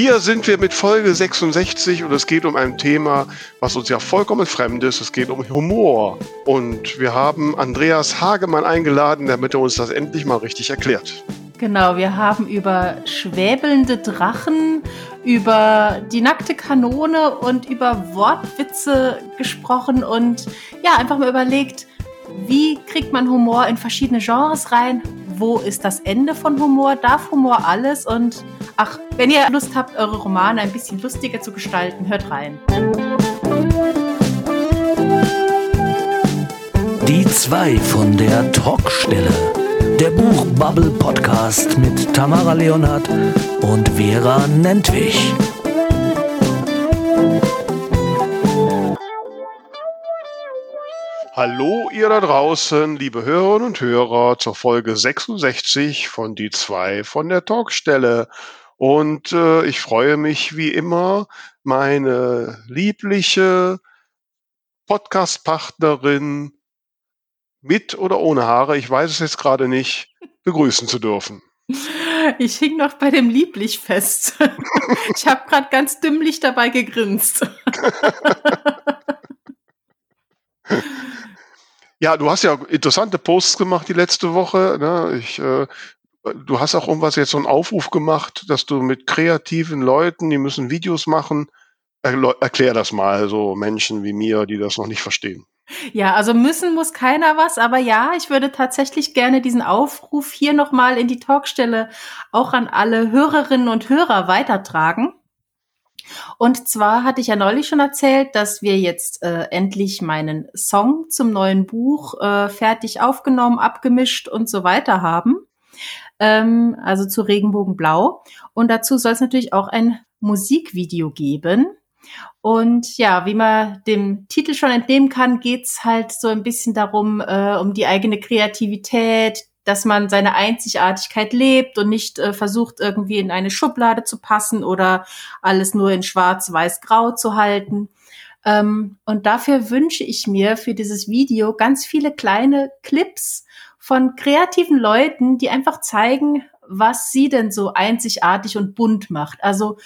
Hier sind wir mit Folge 66 und es geht um ein Thema, was uns ja vollkommen fremd ist. Es geht um Humor. Und wir haben Andreas Hagemann eingeladen, damit er uns das endlich mal richtig erklärt. Genau, wir haben über schwäbelnde Drachen, über die nackte Kanone und über Wortwitze gesprochen und ja, einfach mal überlegt, wie kriegt man Humor in verschiedene Genres rein? Wo ist das Ende von Humor? Darf Humor alles? Und ach, wenn ihr Lust habt, eure Romane ein bisschen lustiger zu gestalten, hört rein. Die zwei von der Talkstelle. Der Buchbubble Podcast mit Tamara Leonhardt und Vera Nentwich. Hallo ihr da draußen, liebe Hörerinnen und Hörer, zur Folge 66 von Die zwei von der Talkstelle. Und äh, ich freue mich wie immer, meine liebliche Podcast-Partnerin mit oder ohne Haare, ich weiß es jetzt gerade nicht, begrüßen zu dürfen. Ich hing noch bei dem Lieblich fest. Ich habe gerade ganz dümmlich dabei gegrinst. Ja, du hast ja interessante Posts gemacht die letzte Woche. Ne? Ich, äh, du hast auch irgendwas jetzt so einen Aufruf gemacht, dass du mit kreativen Leuten, die müssen Videos machen. erklär das mal so Menschen wie mir, die das noch nicht verstehen. Ja, also müssen muss keiner was, aber ja, ich würde tatsächlich gerne diesen Aufruf hier nochmal in die Talkstelle auch an alle Hörerinnen und Hörer weitertragen. Und zwar hatte ich ja neulich schon erzählt, dass wir jetzt äh, endlich meinen Song zum neuen Buch äh, fertig aufgenommen, abgemischt und so weiter haben. Ähm, also zu Regenbogenblau. Und dazu soll es natürlich auch ein Musikvideo geben. Und ja, wie man dem Titel schon entnehmen kann, geht's halt so ein bisschen darum, äh, um die eigene Kreativität, dass man seine Einzigartigkeit lebt und nicht äh, versucht, irgendwie in eine Schublade zu passen oder alles nur in schwarz, weiß, grau zu halten. Ähm, und dafür wünsche ich mir für dieses Video ganz viele kleine Clips von kreativen Leuten, die einfach zeigen, was sie denn so einzigartig und bunt macht. Also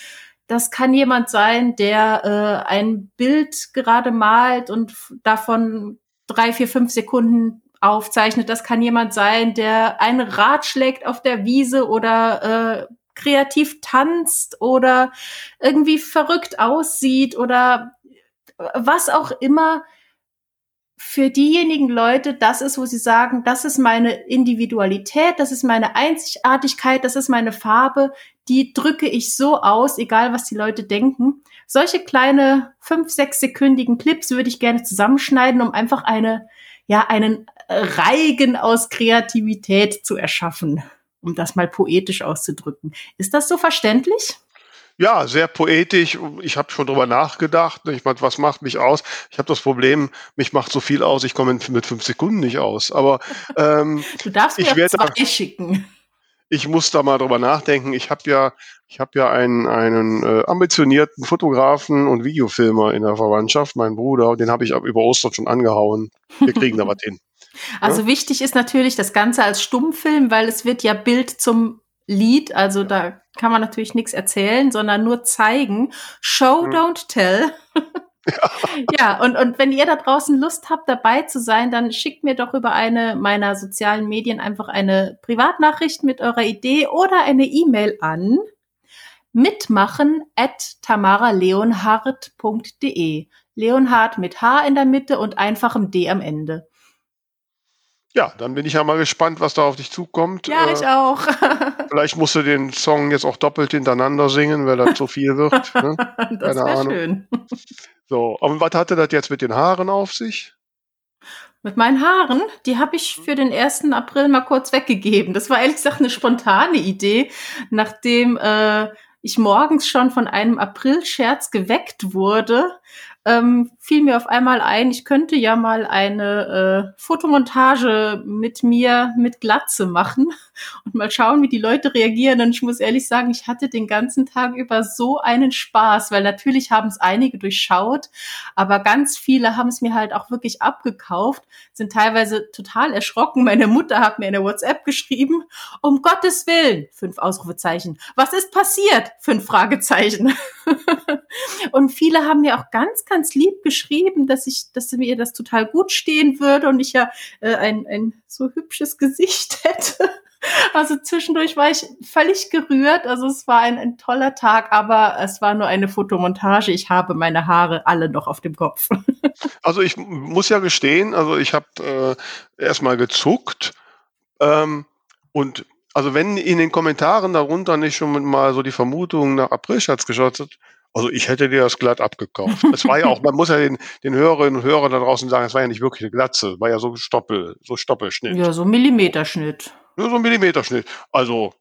das kann jemand sein, der äh, ein Bild gerade malt und davon drei, vier, fünf Sekunden aufzeichnet. Das kann jemand sein, der ein Rad schlägt auf der Wiese oder äh, kreativ tanzt oder irgendwie verrückt aussieht oder was auch immer für diejenigen Leute das ist, wo sie sagen, das ist meine Individualität, das ist meine Einzigartigkeit, das ist meine Farbe, die drücke ich so aus, egal was die Leute denken. Solche kleine fünf, sechs sekündigen Clips würde ich gerne zusammenschneiden, um einfach eine, ja, einen Reigen aus Kreativität zu erschaffen, um das mal poetisch auszudrücken. Ist das so verständlich? Ja, sehr poetisch. Ich habe schon drüber nachgedacht. Ich meine, was macht mich aus? Ich habe das Problem, mich macht so viel aus, ich komme mit fünf Sekunden nicht aus. Aber ähm, du darfst mir ich werde zwei schicken. Ich muss da mal drüber nachdenken. Ich habe ja, ich habe ja einen, einen äh, ambitionierten Fotografen und Videofilmer in der Verwandtschaft, meinen Bruder, den habe ich über Ostern schon angehauen. Wir kriegen da was hin. Also ja? wichtig ist natürlich das Ganze als Stummfilm, weil es wird ja Bild zum Lied, also da kann man natürlich nichts erzählen, sondern nur zeigen. Show, hm. don't tell. Ja. ja, und, und wenn ihr da draußen Lust habt, dabei zu sein, dann schickt mir doch über eine meiner sozialen Medien einfach eine Privatnachricht mit eurer Idee oder eine E-Mail an mitmachen at tamaraleonhardt.de. Leonhard mit H in der Mitte und einfachem D am Ende. Ja, dann bin ich ja mal gespannt, was da auf dich zukommt. Ja, äh, ich auch. vielleicht musst du den Song jetzt auch doppelt hintereinander singen, weil das zu viel wird. Ne? das wäre schön. So, aber was hatte das jetzt mit den Haaren auf sich? Mit meinen Haaren, die habe ich für den 1. April mal kurz weggegeben. Das war ehrlich gesagt eine spontane Idee, nachdem äh, ich morgens schon von einem April-Scherz geweckt wurde ähm, fiel mir auf einmal ein, ich könnte ja mal eine äh, Fotomontage mit mir mit Glatze machen und mal schauen, wie die Leute reagieren. Und ich muss ehrlich sagen, ich hatte den ganzen Tag über so einen Spaß, weil natürlich haben es einige durchschaut, aber ganz viele haben es mir halt auch wirklich abgekauft, sind teilweise total erschrocken. Meine Mutter hat mir eine WhatsApp geschrieben, um Gottes Willen, fünf Ausrufezeichen. Was ist passiert? Fünf Fragezeichen. und viele haben mir auch ganz, ganz lieb geschrieben, dass ich, dass mir das total gut stehen würde und ich ja äh, ein, ein so hübsches Gesicht hätte. Also zwischendurch war ich völlig gerührt. Also es war ein, ein toller Tag, aber es war nur eine Fotomontage. Ich habe meine Haare alle noch auf dem Kopf. Also ich muss ja gestehen, also ich habe äh, erstmal gezuckt ähm, und also wenn in den Kommentaren darunter nicht schon mal so die Vermutung nach Aprilschatz geschaut hat, also ich hätte dir das glatt abgekauft. Es war ja auch, man muss ja den, den Hörerinnen und Hörern da draußen sagen, es war ja nicht wirklich eine Glatze, war ja so Stoppel, so Stoppelschnitt. Ja, so Millimeterschnitt. Ja, so ein Millimeterschnitt. Also,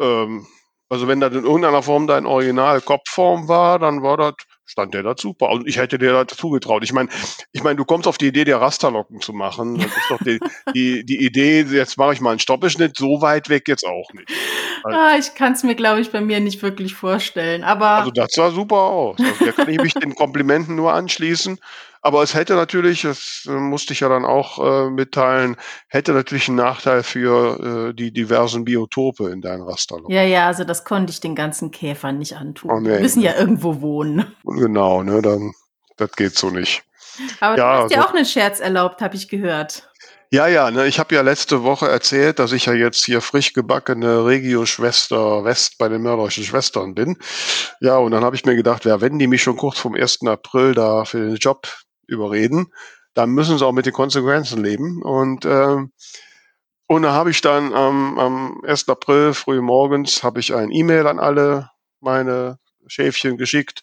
ähm, also wenn das in irgendeiner Form dein Original-Kopfform war, dann war das, stand der da super. Und ich hätte dir dazu getraut. Ich meine, ich meine, du kommst auf die Idee, dir Rasterlocken zu machen. Das ist doch die, die, die Idee, jetzt mache ich mal einen Stoppelschnitt, so weit weg jetzt auch nicht. Also, ah, ich kann es mir, glaube ich, bei mir nicht wirklich vorstellen. Aber also das sah super aus. Also, da kann ich mich den Komplimenten nur anschließen. Aber es hätte natürlich, das äh, musste ich ja dann auch äh, mitteilen, hätte natürlich einen Nachteil für äh, die diversen Biotope in deinen Rasterloch. Ja, ja, also das konnte ich den ganzen Käfern nicht antun. Oh, nee, Die müssen ja irgendwo wohnen. Genau, ne, dann, das geht so nicht. Aber ja, du hast ja also, auch einen Scherz erlaubt, habe ich gehört. Ja, ja, ne, ich habe ja letzte Woche erzählt, dass ich ja jetzt hier frisch gebackene Regio-Schwester West bei den mörderischen Schwestern bin. Ja, und dann habe ich mir gedacht, ja, wenn die mich schon kurz vom 1. April da für den Job überreden, dann müssen sie auch mit den Konsequenzen leben. Und, äh, und da habe ich dann am, am 1. April früh morgens habe ich ein E-Mail an alle meine Schäfchen geschickt,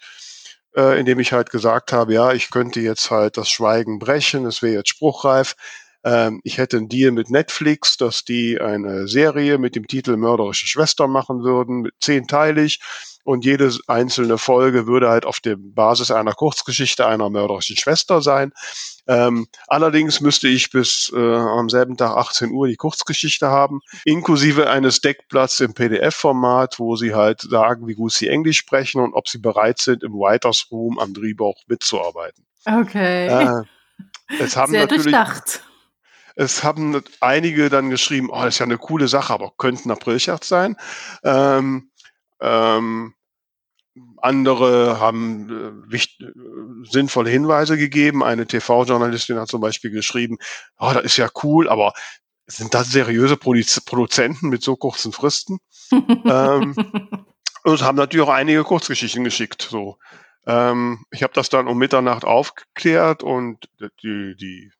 äh, in dem ich halt gesagt habe, ja, ich könnte jetzt halt das Schweigen brechen, es wäre jetzt spruchreif. Ähm, ich hätte einen Deal mit Netflix, dass die eine Serie mit dem Titel Mörderische Schwester machen würden, zehnteilig und jede einzelne Folge würde halt auf der Basis einer Kurzgeschichte einer mörderischen Schwester sein. Ähm, allerdings müsste ich bis äh, am selben Tag 18 Uhr die Kurzgeschichte haben, inklusive eines Deckblatts im PDF-Format, wo sie halt sagen, wie gut sie Englisch sprechen und ob sie bereit sind, im Writers Room am Drehbuch mitzuarbeiten. Okay. Äh, es haben Sehr natürlich, durchdacht. Es haben einige dann geschrieben, oh, das ist ja eine coole Sache, aber könnte ein Aprilscherz sein. Ähm, ähm, andere haben äh, wichtig, äh, sinnvolle Hinweise gegeben. Eine TV-Journalistin hat zum Beispiel geschrieben, oh, das ist ja cool, aber sind das seriöse Produzenten mit so kurzen Fristen? ähm, und haben natürlich auch einige Kurzgeschichten geschickt. So, ähm, ich habe das dann um Mitternacht aufgeklärt und die, die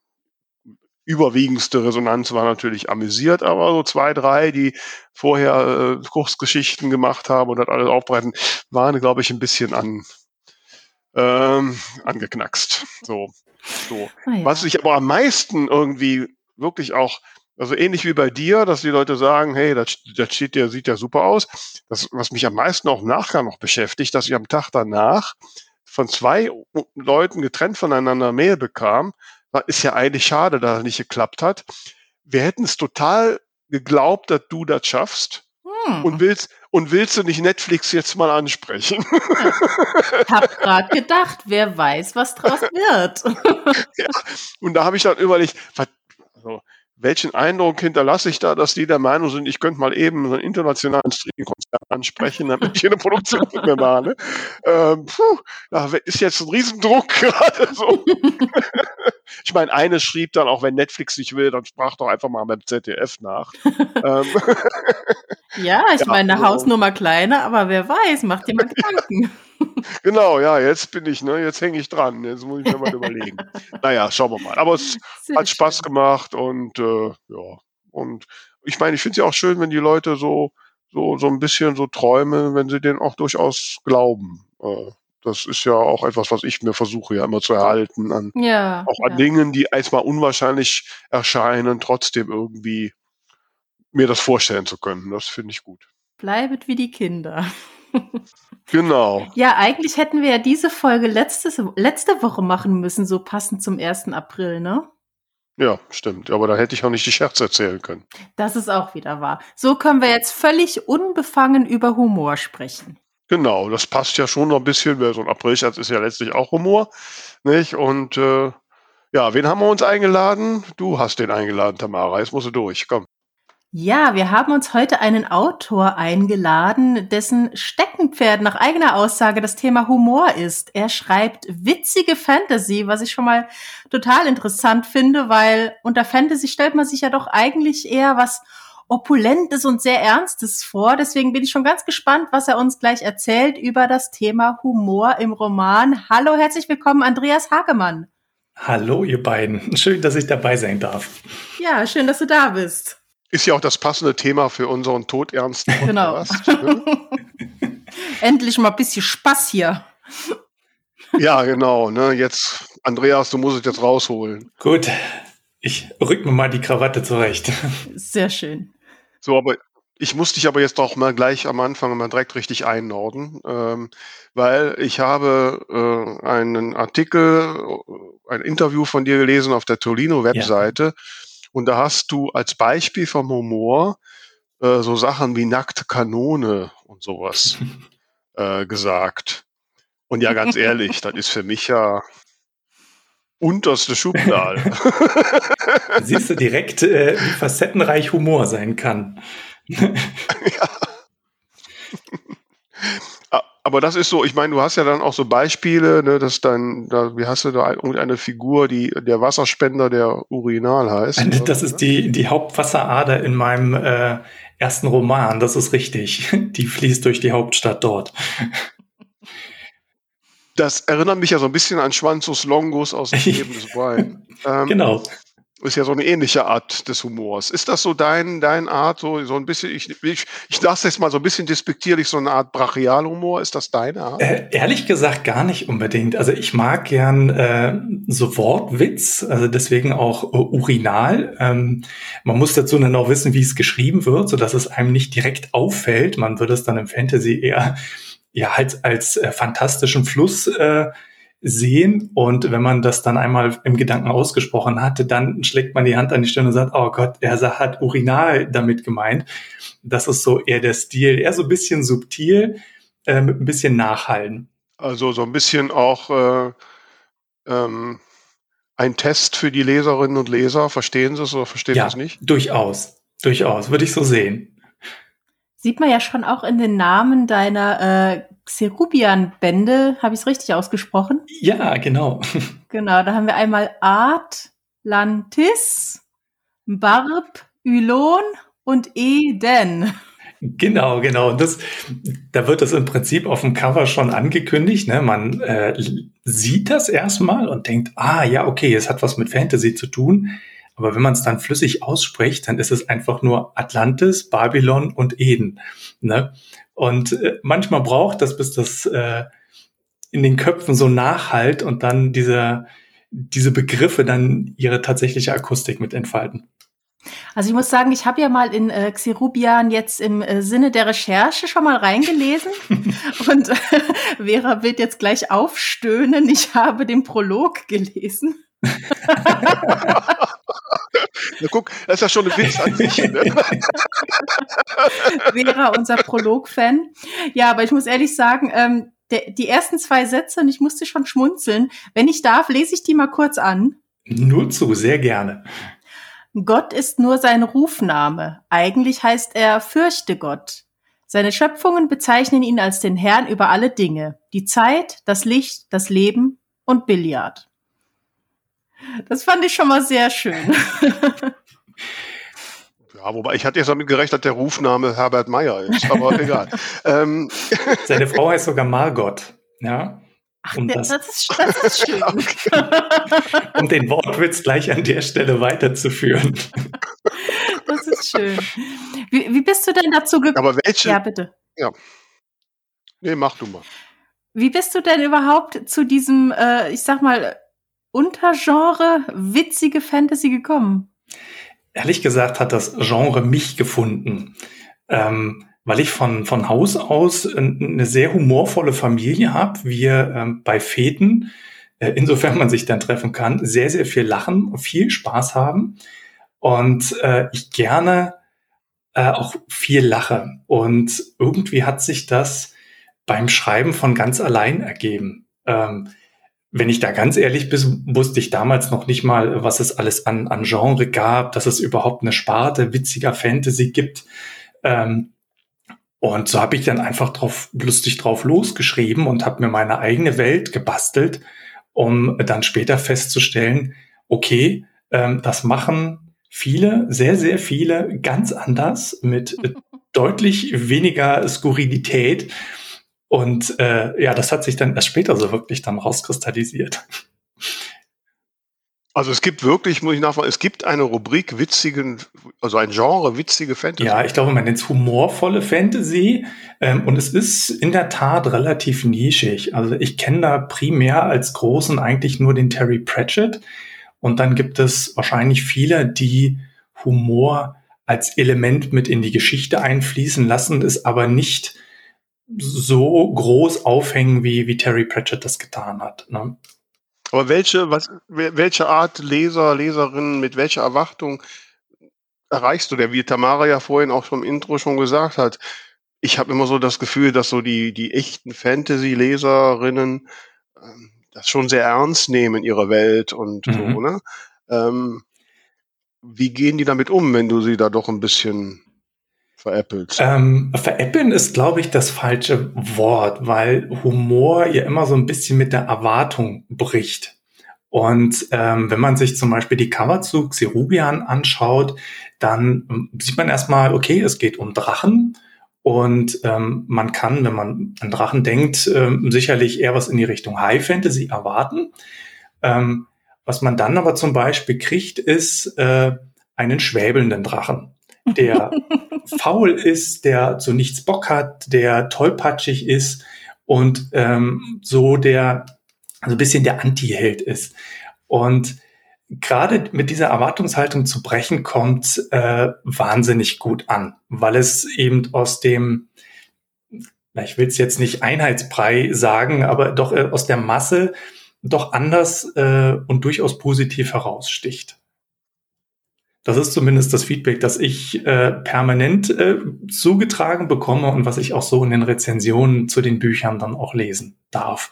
überwiegendste Resonanz war natürlich amüsiert, aber so zwei, drei, die vorher äh, Kursgeschichten gemacht haben und das alles aufbereiten, waren, glaube ich, ein bisschen an ähm, angeknackst. So, so. Ah, ja. Was ich aber am meisten irgendwie wirklich auch, also ähnlich wie bei dir, dass die Leute sagen, hey, das, das steht der sieht ja super aus. Das, was mich am meisten auch Nachgang noch beschäftigt, dass ich am Tag danach von zwei Leuten getrennt voneinander Mail bekam, ist ja eigentlich schade, dass es nicht geklappt hat. Wir hätten es total geglaubt, dass du das schaffst. Hm. Und willst, und willst du nicht Netflix jetzt mal ansprechen? Ich hab gerade gedacht, wer weiß, was draus wird. ja, und da habe ich dann überlegt, was, also, welchen Eindruck hinterlasse ich da, dass die der Meinung sind, ich könnte mal eben so einen internationalen Streaming-Konzert ansprechen, damit ich eine Produktion mit mir mache. Ne? Ähm, puh, da ist jetzt ein Riesendruck gerade so. ich meine, eine schrieb dann, auch wenn Netflix nicht will, dann sprach doch einfach mal beim ZDF nach. ähm, ja, ich ja, meine, eine also, Hausnummer kleiner, aber wer weiß, macht dir mal Gedanken. genau, ja, jetzt bin ich, ne, jetzt hänge ich dran. Jetzt muss ich mir mal überlegen. Naja, schauen wir mal. Aber es Sehr hat Spaß schön. gemacht und äh, ja. Und ich meine, ich finde es ja auch schön, wenn die Leute so, so, so ein bisschen so träumen, wenn sie den auch durchaus glauben. Äh, das ist ja auch etwas, was ich mir versuche ja immer zu erhalten, an, ja, auch an ja. Dingen, die erstmal unwahrscheinlich erscheinen, trotzdem irgendwie mir das vorstellen zu können. Das finde ich gut. Bleibet wie die Kinder. Genau. Ja, eigentlich hätten wir ja diese Folge letztes, letzte Woche machen müssen, so passend zum 1. April, ne? Ja, stimmt. Aber da hätte ich auch nicht die Scherze erzählen können. Das ist auch wieder wahr. So können wir jetzt völlig unbefangen über Humor sprechen. Genau, das passt ja schon noch ein bisschen, weil so ein Aprilscherz ist ja letztlich auch Humor, nicht? Und äh, ja, wen haben wir uns eingeladen? Du hast den eingeladen, Tamara. Jetzt musst du durch. Komm. Ja, wir haben uns heute einen Autor eingeladen, dessen Steckenpferd nach eigener Aussage das Thema Humor ist. Er schreibt witzige Fantasy, was ich schon mal total interessant finde, weil unter Fantasy stellt man sich ja doch eigentlich eher was Opulentes und sehr Ernstes vor. Deswegen bin ich schon ganz gespannt, was er uns gleich erzählt über das Thema Humor im Roman. Hallo, herzlich willkommen, Andreas Hagemann. Hallo, ihr beiden. Schön, dass ich dabei sein darf. Ja, schön, dass du da bist. Ist ja auch das passende Thema für unseren todernsten Genau. Ne? Endlich mal ein bisschen Spaß hier. Ja, genau. Ne? Jetzt, Andreas, du musst es jetzt rausholen. Gut, ich rück mir mal die Krawatte zurecht. Sehr schön. So, aber ich muss dich aber jetzt auch mal gleich am Anfang mal direkt richtig einnorden, ähm, weil ich habe äh, einen Artikel, äh, ein Interview von dir gelesen auf der Tolino-Webseite. Ja und da hast du als Beispiel vom Humor äh, so Sachen wie nackte Kanone und sowas äh, gesagt. Und ja, ganz ehrlich, das ist für mich ja unterste Schublade. Siehst du direkt, äh, wie facettenreich Humor sein kann. ja. Aber das ist so, ich meine, du hast ja dann auch so Beispiele, ne, dass dann, da, wie hast du da irgendeine Figur, die der Wasserspender der Urinal heißt? Das ist die, die Hauptwasserader in meinem äh, ersten Roman, das ist richtig. Die fließt durch die Hauptstadt dort. Das erinnert mich ja so ein bisschen an Schwanzus Longus aus dem Leben des Brian. Ähm, genau ist ja so eine ähnliche Art des Humors. Ist das so dein, dein Art, so, so ein bisschen, ich, ich, ich lasse jetzt mal so ein bisschen despektierlich, so eine Art Brachialhumor? Ist das deine Art? Äh, ehrlich gesagt gar nicht unbedingt. Also ich mag gern äh, so Wortwitz, also deswegen auch äh, Urinal. Ähm, man muss dazu dann auch wissen, wie es geschrieben wird, so dass es einem nicht direkt auffällt. Man würde es dann im Fantasy eher ja halt als äh, fantastischen Fluss äh, sehen. Und wenn man das dann einmal im Gedanken ausgesprochen hatte, dann schlägt man die Hand an die Stirn und sagt, oh Gott, er hat Urinal damit gemeint. Das ist so eher der Stil, eher so ein bisschen subtil, äh, mit ein bisschen Nachhallen. Also so ein bisschen auch äh, ähm, ein Test für die Leserinnen und Leser. Verstehen Sie es oder verstehen Sie ja, es nicht? Durchaus, durchaus, würde ich so sehen. Sieht man ja schon auch in den Namen deiner äh, Xerubian-Bände. Habe ich es richtig ausgesprochen? Ja, genau. Genau, da haben wir einmal Atlantis, Barb, Ylon und Eden. Genau, genau. Und das, da wird das im Prinzip auf dem Cover schon angekündigt. Ne? Man äh, sieht das erstmal und denkt, ah ja, okay, es hat was mit Fantasy zu tun. Aber wenn man es dann flüssig ausspricht, dann ist es einfach nur Atlantis, Babylon und Eden. Ne? Und äh, manchmal braucht das, bis das äh, in den Köpfen so nachhalt und dann diese, diese Begriffe dann ihre tatsächliche Akustik mit entfalten. Also ich muss sagen, ich habe ja mal in äh, Xerubian jetzt im äh, Sinne der Recherche schon mal reingelesen und äh, Vera wird jetzt gleich aufstöhnen. Ich habe den Prolog gelesen. Na guck, das ist ja schon ein Witz an sich. Ne? Vera, unser Prolog-Fan. Ja, aber ich muss ehrlich sagen, ähm, der, die ersten zwei Sätze, und ich musste schon schmunzeln. Wenn ich darf, lese ich die mal kurz an. Nur zu, sehr gerne. Gott ist nur sein Rufname. Eigentlich heißt er Fürchte Gott. Seine Schöpfungen bezeichnen ihn als den Herrn über alle Dinge. Die Zeit, das Licht, das Leben und Billard. Das fand ich schon mal sehr schön. Ja, wobei ich hatte jetzt damit gerechnet, dass der Rufname Herbert Meyer ist, aber egal. Ähm. Seine Frau heißt sogar Margot, ja. Ach, um das, das, ist, das ist schön. um den Wortwitz gleich an der Stelle weiterzuführen. Das ist schön. Wie, wie bist du denn dazu gekommen? Aber welche? Ja, bitte. Ja. Nee, mach du mal. Wie bist du denn überhaupt zu diesem, äh, ich sag mal, Untergenre witzige Fantasy gekommen? Ehrlich gesagt hat das Genre mich gefunden. Ähm, weil ich von, von Haus aus eine sehr humorvolle Familie habe. Wir ähm, bei Feten, äh, insofern man sich dann treffen kann, sehr, sehr viel lachen, viel Spaß haben und äh, ich gerne äh, auch viel lache. Und irgendwie hat sich das beim Schreiben von ganz allein ergeben. Ähm, wenn ich da ganz ehrlich bin, wusste ich damals noch nicht mal, was es alles an, an Genre gab, dass es überhaupt eine Sparte witziger Fantasy gibt. Ähm, und so habe ich dann einfach drauf, lustig drauf losgeschrieben und habe mir meine eigene Welt gebastelt, um dann später festzustellen, okay, ähm, das machen viele, sehr, sehr viele ganz anders mit deutlich weniger Skurrilität und äh, ja, das hat sich dann erst später so wirklich dann rauskristallisiert. Also es gibt wirklich, muss ich nachfragen, es gibt eine Rubrik witzigen, also ein Genre witzige Fantasy. Ja, ich glaube, man nennt es humorvolle Fantasy ähm, und es ist in der Tat relativ nischig. Also ich kenne da primär als Großen eigentlich nur den Terry Pratchett und dann gibt es wahrscheinlich viele, die Humor als Element mit in die Geschichte einfließen lassen, ist aber nicht so groß aufhängen, wie, wie Terry Pratchett das getan hat. Ne? Aber welche, was, welche Art Leser, Leserinnen, mit welcher Erwartung erreichst du der, wie Tamara ja vorhin auch vom Intro schon gesagt hat? Ich habe immer so das Gefühl, dass so die, die echten Fantasy-Leserinnen ähm, das schon sehr ernst nehmen, ihre Welt und mhm. so, ne? Ähm, wie gehen die damit um, wenn du sie da doch ein bisschen veräppelt? Ähm, veräppeln ist, glaube ich, das falsche Wort, weil Humor ja immer so ein bisschen mit der Erwartung bricht. Und ähm, wenn man sich zum Beispiel die Cover zu Xerubian anschaut, dann ähm, sieht man erstmal, okay, es geht um Drachen. Und ähm, man kann, wenn man an Drachen denkt, ähm, sicherlich eher was in die Richtung High Fantasy erwarten. Ähm, was man dann aber zum Beispiel kriegt, ist äh, einen schwäbelnden Drachen der faul ist, der zu nichts Bock hat, der tollpatschig ist und ähm, so der also ein bisschen der Anti-Held ist. Und gerade mit dieser Erwartungshaltung zu brechen, kommt äh, wahnsinnig gut an, weil es eben aus dem, na, ich will es jetzt nicht Einheitsbrei sagen, aber doch äh, aus der Masse doch anders äh, und durchaus positiv heraussticht. Das ist zumindest das Feedback, das ich äh, permanent äh, zugetragen bekomme und was ich auch so in den Rezensionen zu den Büchern dann auch lesen darf.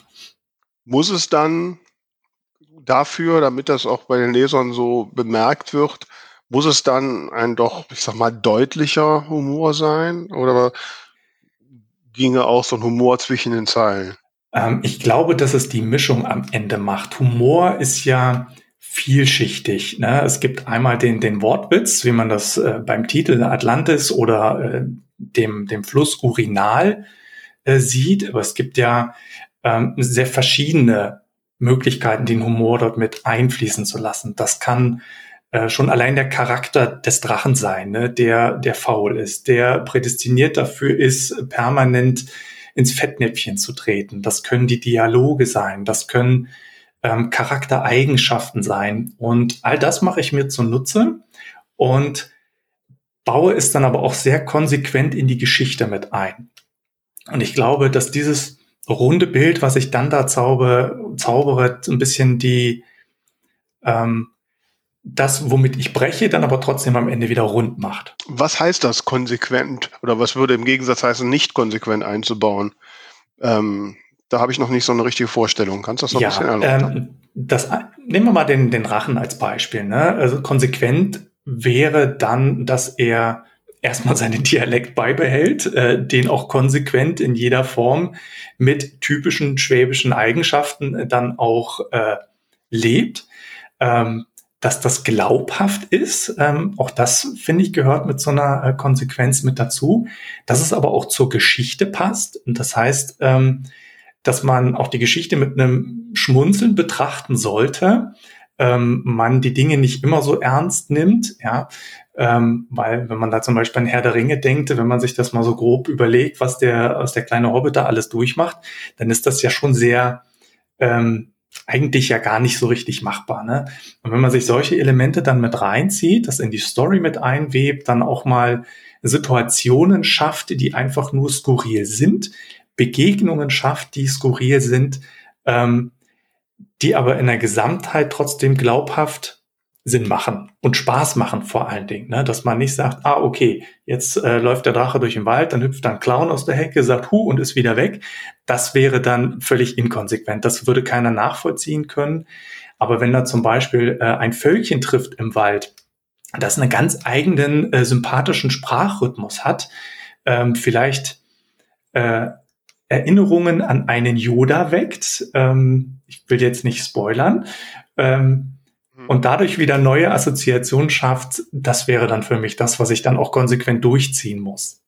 Muss es dann dafür, damit das auch bei den Lesern so bemerkt wird, muss es dann ein doch, ich sag mal, deutlicher Humor sein? Oder ginge auch so ein Humor zwischen den Zeilen? Ähm, ich glaube, dass es die Mischung am Ende macht. Humor ist ja vielschichtig. Ne? Es gibt einmal den, den Wortwitz, wie man das äh, beim Titel Atlantis oder äh, dem, dem Fluss Urinal äh, sieht, aber es gibt ja ähm, sehr verschiedene Möglichkeiten, den Humor dort mit einfließen zu lassen. Das kann äh, schon allein der Charakter des Drachen sein, ne? der, der faul ist, der prädestiniert dafür ist, permanent ins Fettnäpfchen zu treten. Das können die Dialoge sein, das können ähm, Charaktereigenschaften sein. Und all das mache ich mir zunutze und baue es dann aber auch sehr konsequent in die Geschichte mit ein. Und ich glaube, dass dieses runde Bild, was ich dann da zauber, zaubere, ein bisschen die, ähm, das, womit ich breche, dann aber trotzdem am Ende wieder rund macht. Was heißt das konsequent? Oder was würde im Gegensatz heißen, nicht konsequent einzubauen? Ähm, da habe ich noch nicht so eine richtige Vorstellung. Kannst du das noch ja, ein bisschen erläutern? Ähm, das, nehmen wir mal den, den Rachen als Beispiel. Ne? Also konsequent wäre dann, dass er erstmal seinen Dialekt beibehält, äh, den auch konsequent in jeder Form mit typischen schwäbischen Eigenschaften dann auch äh, lebt. Ähm, dass das glaubhaft ist, ähm, auch das finde ich gehört mit so einer äh, Konsequenz mit dazu, dass es aber auch zur Geschichte passt. Und das heißt, ähm, dass man auch die Geschichte mit einem Schmunzeln betrachten sollte. Ähm, man die Dinge nicht immer so ernst nimmt, ja, ähm, weil wenn man da zum Beispiel an Herr der Ringe denkt, wenn man sich das mal so grob überlegt, was der, was der kleine Hobbit da alles durchmacht, dann ist das ja schon sehr, ähm, eigentlich ja gar nicht so richtig machbar. Ne? Und wenn man sich solche Elemente dann mit reinzieht, das in die Story mit einwebt, dann auch mal Situationen schafft, die einfach nur skurril sind, Begegnungen schafft, die skurril sind, ähm, die aber in der Gesamtheit trotzdem glaubhaft Sinn machen und Spaß machen vor allen Dingen, ne? dass man nicht sagt, ah okay, jetzt äh, läuft der Drache durch den Wald, dann hüpft dann Clown aus der Hecke, sagt hu und ist wieder weg. Das wäre dann völlig inkonsequent. Das würde keiner nachvollziehen können. Aber wenn da zum Beispiel äh, ein Völkchen trifft im Wald, das einen ganz eigenen äh, sympathischen Sprachrhythmus hat, ähm, vielleicht äh, Erinnerungen an einen Yoda weckt. Ähm, ich will jetzt nicht spoilern. Ähm, Mhm. und dadurch wieder neue Assoziationen schafft, das wäre dann für mich das, was ich dann auch konsequent durchziehen muss.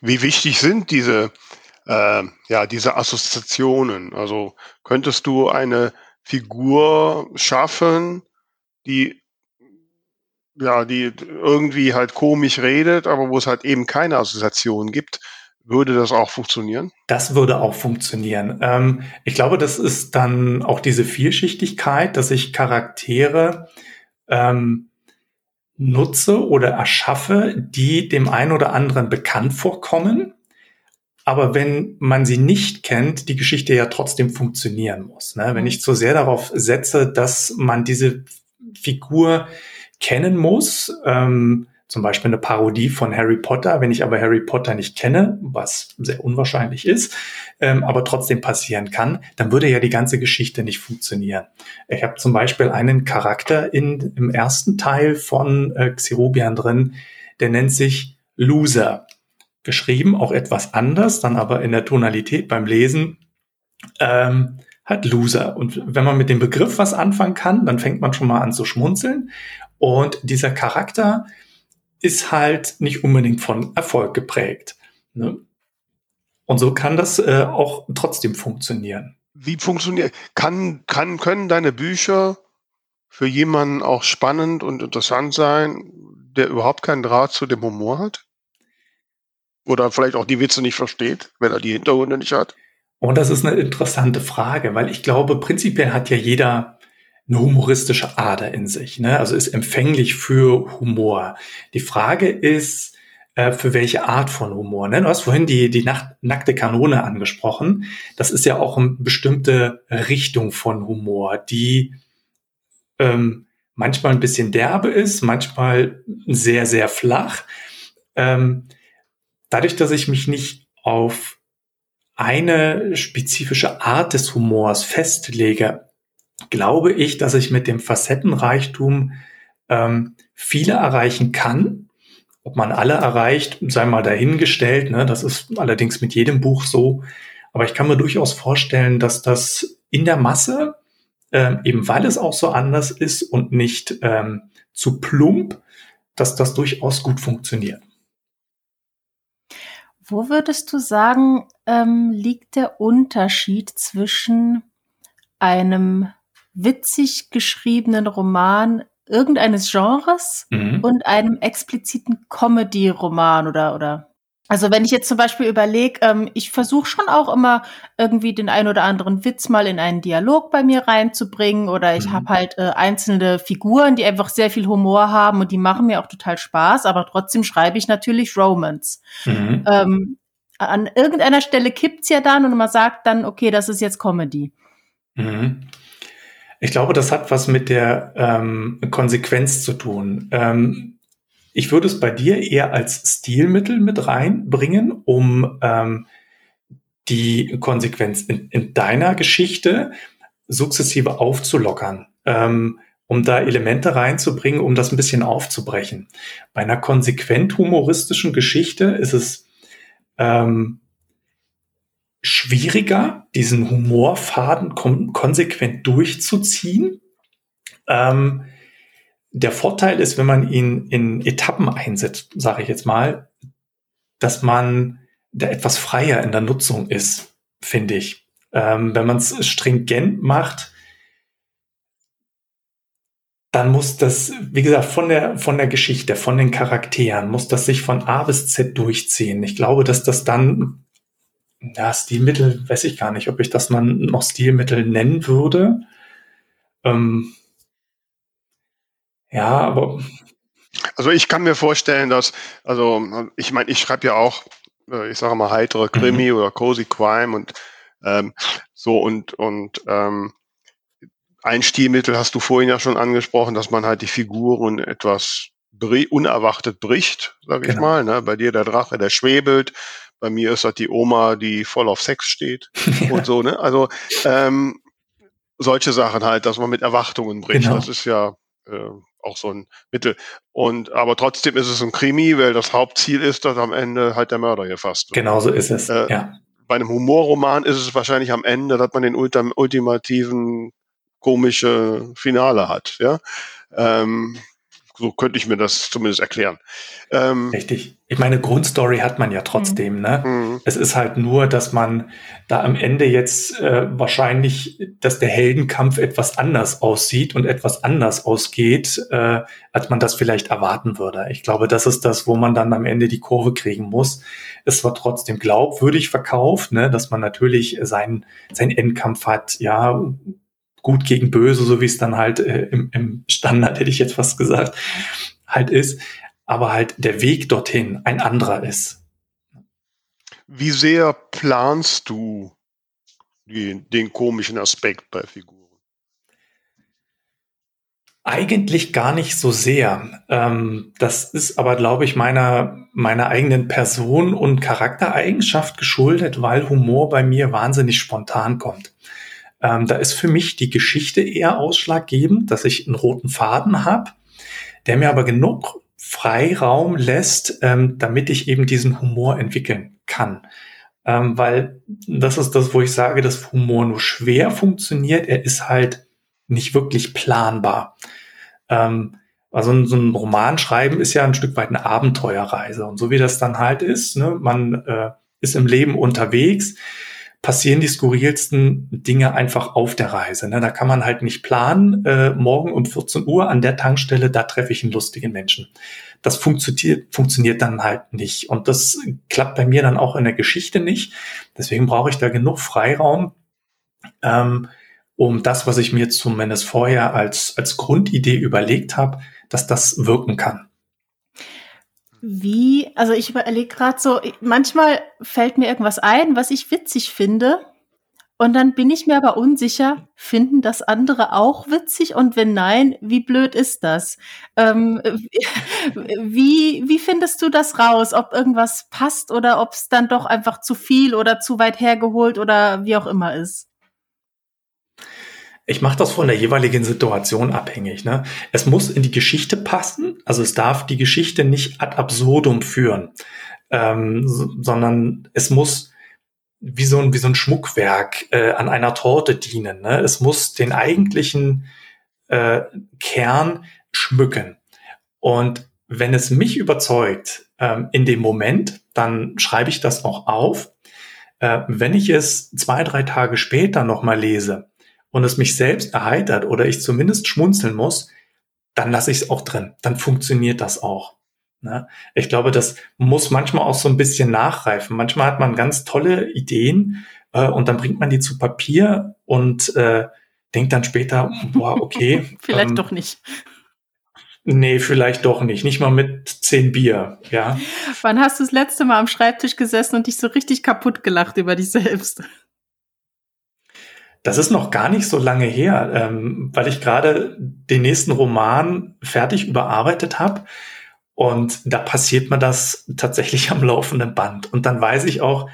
Wie wichtig sind diese, äh, ja, diese Assoziationen? Also könntest du eine Figur schaffen, die ja, die irgendwie halt komisch redet, aber wo es halt eben keine Assoziationen gibt, würde das auch funktionieren? Das würde auch funktionieren. Ähm, ich glaube, das ist dann auch diese Vielschichtigkeit, dass ich Charaktere ähm, nutze oder erschaffe, die dem einen oder anderen bekannt vorkommen. Aber wenn man sie nicht kennt, die Geschichte ja trotzdem funktionieren muss. Ne? Wenn ich zu sehr darauf setze, dass man diese Figur kennen muss, ähm, zum Beispiel eine Parodie von Harry Potter. Wenn ich aber Harry Potter nicht kenne, was sehr unwahrscheinlich ist, ähm, aber trotzdem passieren kann, dann würde ja die ganze Geschichte nicht funktionieren. Ich habe zum Beispiel einen Charakter in, im ersten Teil von äh, Xirobian drin, der nennt sich Loser. Geschrieben auch etwas anders, dann aber in der Tonalität beim Lesen ähm, hat Loser. Und wenn man mit dem Begriff was anfangen kann, dann fängt man schon mal an zu schmunzeln. Und dieser Charakter ist halt nicht unbedingt von Erfolg geprägt. Ne? Und so kann das äh, auch trotzdem funktionieren. Wie funktioniert? Kann, kann, können deine Bücher für jemanden auch spannend und interessant sein, der überhaupt keinen Draht zu dem Humor hat? Oder vielleicht auch die Witze nicht versteht, wenn er die Hintergründe nicht hat? Und das ist eine interessante Frage, weil ich glaube, prinzipiell hat ja jeder eine humoristische Ader in sich, ne? also ist empfänglich für Humor. Die Frage ist, äh, für welche Art von Humor. Ne? Du hast vorhin die, die Nacht, nackte Kanone angesprochen. Das ist ja auch eine bestimmte Richtung von Humor, die ähm, manchmal ein bisschen derbe ist, manchmal sehr, sehr flach. Ähm, dadurch, dass ich mich nicht auf eine spezifische Art des Humors festlege, glaube ich, dass ich mit dem Facettenreichtum ähm, viele erreichen kann. Ob man alle erreicht, sei mal dahingestellt. Ne? Das ist allerdings mit jedem Buch so. Aber ich kann mir durchaus vorstellen, dass das in der Masse, ähm, eben weil es auch so anders ist und nicht ähm, zu plump, dass das durchaus gut funktioniert. Wo würdest du sagen, ähm, liegt der Unterschied zwischen einem witzig geschriebenen Roman irgendeines Genres mhm. und einem expliziten Comedy-Roman oder, oder also wenn ich jetzt zum Beispiel überlege, ähm, ich versuche schon auch immer irgendwie den ein oder anderen Witz mal in einen Dialog bei mir reinzubringen oder ich mhm. habe halt äh, einzelne Figuren, die einfach sehr viel Humor haben und die machen mir auch total Spaß, aber trotzdem schreibe ich natürlich Romance. Mhm. Ähm, an irgendeiner Stelle kippt's ja dann und man sagt dann, okay, das ist jetzt Comedy. Mhm. Ich glaube, das hat was mit der ähm, Konsequenz zu tun. Ähm, ich würde es bei dir eher als Stilmittel mit reinbringen, um ähm, die Konsequenz in, in deiner Geschichte sukzessive aufzulockern, ähm, um da Elemente reinzubringen, um das ein bisschen aufzubrechen. Bei einer konsequent humoristischen Geschichte ist es ähm, schwieriger, diesen Humorfaden kon konsequent durchzuziehen. Ähm, der Vorteil ist, wenn man ihn in Etappen einsetzt, sage ich jetzt mal, dass man da etwas freier in der Nutzung ist, finde ich. Ähm, wenn man es stringent macht, dann muss das, wie gesagt, von der, von der Geschichte, von den Charakteren, muss das sich von A bis Z durchziehen. Ich glaube, dass das dann ja, Stilmittel, weiß ich gar nicht, ob ich das man noch Stilmittel nennen würde. Ähm, ja, aber. Also ich kann mir vorstellen, dass, also ich meine, ich schreibe ja auch, äh, ich sage mal, heitere Krimi mhm. oder Cozy Crime und ähm, so und und ähm, ein Stilmittel hast du vorhin ja schon angesprochen, dass man halt die Figuren etwas unerwartet bricht, sag ich genau. mal. Ne? Bei dir der Drache, der schwebelt. Bei mir ist das die Oma, die voll auf Sex steht und so. Ne? Also ähm, solche Sachen halt, dass man mit Erwartungen bricht. Genau. Das ist ja äh, auch so ein Mittel. Und aber trotzdem ist es ein Krimi, weil das Hauptziel ist, dass am Ende halt der Mörder gefasst wird. Genau so ist es. Äh, ja. Bei einem Humorroman ist es wahrscheinlich am Ende, dass man den ultimativen komische Finale hat. Ja. Ähm, so könnte ich mir das zumindest erklären. Ähm, Richtig. Ich meine, Grundstory hat man ja trotzdem. Ne? Mhm. Es ist halt nur, dass man da am Ende jetzt äh, wahrscheinlich, dass der Heldenkampf etwas anders aussieht und etwas anders ausgeht, äh, als man das vielleicht erwarten würde. Ich glaube, das ist das, wo man dann am Ende die Kurve kriegen muss. Es war trotzdem glaubwürdig verkauft, ne? dass man natürlich seinen sein Endkampf hat, ja, gut gegen böse, so wie es dann halt äh, im, im Standard, hätte ich jetzt fast gesagt, halt ist, aber halt der Weg dorthin ein anderer ist. Wie sehr planst du die, den komischen Aspekt bei Figuren? Eigentlich gar nicht so sehr. Ähm, das ist aber, glaube ich, meiner, meiner eigenen Person und Charaktereigenschaft geschuldet, weil Humor bei mir wahnsinnig spontan kommt. Ähm, da ist für mich die Geschichte eher ausschlaggebend, dass ich einen roten Faden habe, der mir aber genug Freiraum lässt, ähm, damit ich eben diesen Humor entwickeln kann. Ähm, weil das ist das, wo ich sage, dass Humor nur schwer funktioniert. Er ist halt nicht wirklich planbar. Ähm, also so ein Roman schreiben ist ja ein Stück weit eine Abenteuerreise. Und so wie das dann halt ist, ne, man äh, ist im Leben unterwegs, passieren die skurrilsten Dinge einfach auf der Reise. Ne? Da kann man halt nicht planen, äh, morgen um 14 Uhr an der Tankstelle, da treffe ich einen lustigen Menschen. Das funktioniert, funktioniert dann halt nicht. Und das klappt bei mir dann auch in der Geschichte nicht. Deswegen brauche ich da genug Freiraum, ähm, um das, was ich mir zumindest vorher als, als Grundidee überlegt habe, dass das wirken kann. Wie, also ich überlege gerade so, manchmal fällt mir irgendwas ein, was ich witzig finde. Und dann bin ich mir aber unsicher, finden das andere auch witzig? Und wenn nein, wie blöd ist das? Ähm, wie, wie findest du das raus? Ob irgendwas passt oder ob es dann doch einfach zu viel oder zu weit hergeholt oder wie auch immer ist? Ich mache das von der jeweiligen Situation abhängig. Ne? Es muss in die Geschichte passen, also es darf die Geschichte nicht ad absurdum führen, ähm, sondern es muss wie so ein, wie so ein Schmuckwerk äh, an einer Torte dienen. Ne? Es muss den eigentlichen äh, Kern schmücken. Und wenn es mich überzeugt ähm, in dem Moment, dann schreibe ich das auch auf. Äh, wenn ich es zwei, drei Tage später nochmal lese, und es mich selbst erheitert oder ich zumindest schmunzeln muss, dann lasse ich es auch drin. Dann funktioniert das auch. Ne? Ich glaube, das muss manchmal auch so ein bisschen nachreifen. Manchmal hat man ganz tolle Ideen äh, und dann bringt man die zu Papier und äh, denkt dann später, boah, okay. vielleicht ähm, doch nicht. Nee, vielleicht doch nicht. Nicht mal mit zehn Bier, ja. Wann hast du das letzte Mal am Schreibtisch gesessen und dich so richtig kaputt gelacht über dich selbst? Das ist noch gar nicht so lange her, ähm, weil ich gerade den nächsten Roman fertig überarbeitet habe. Und da passiert mir das tatsächlich am laufenden Band. Und dann weiß ich auch,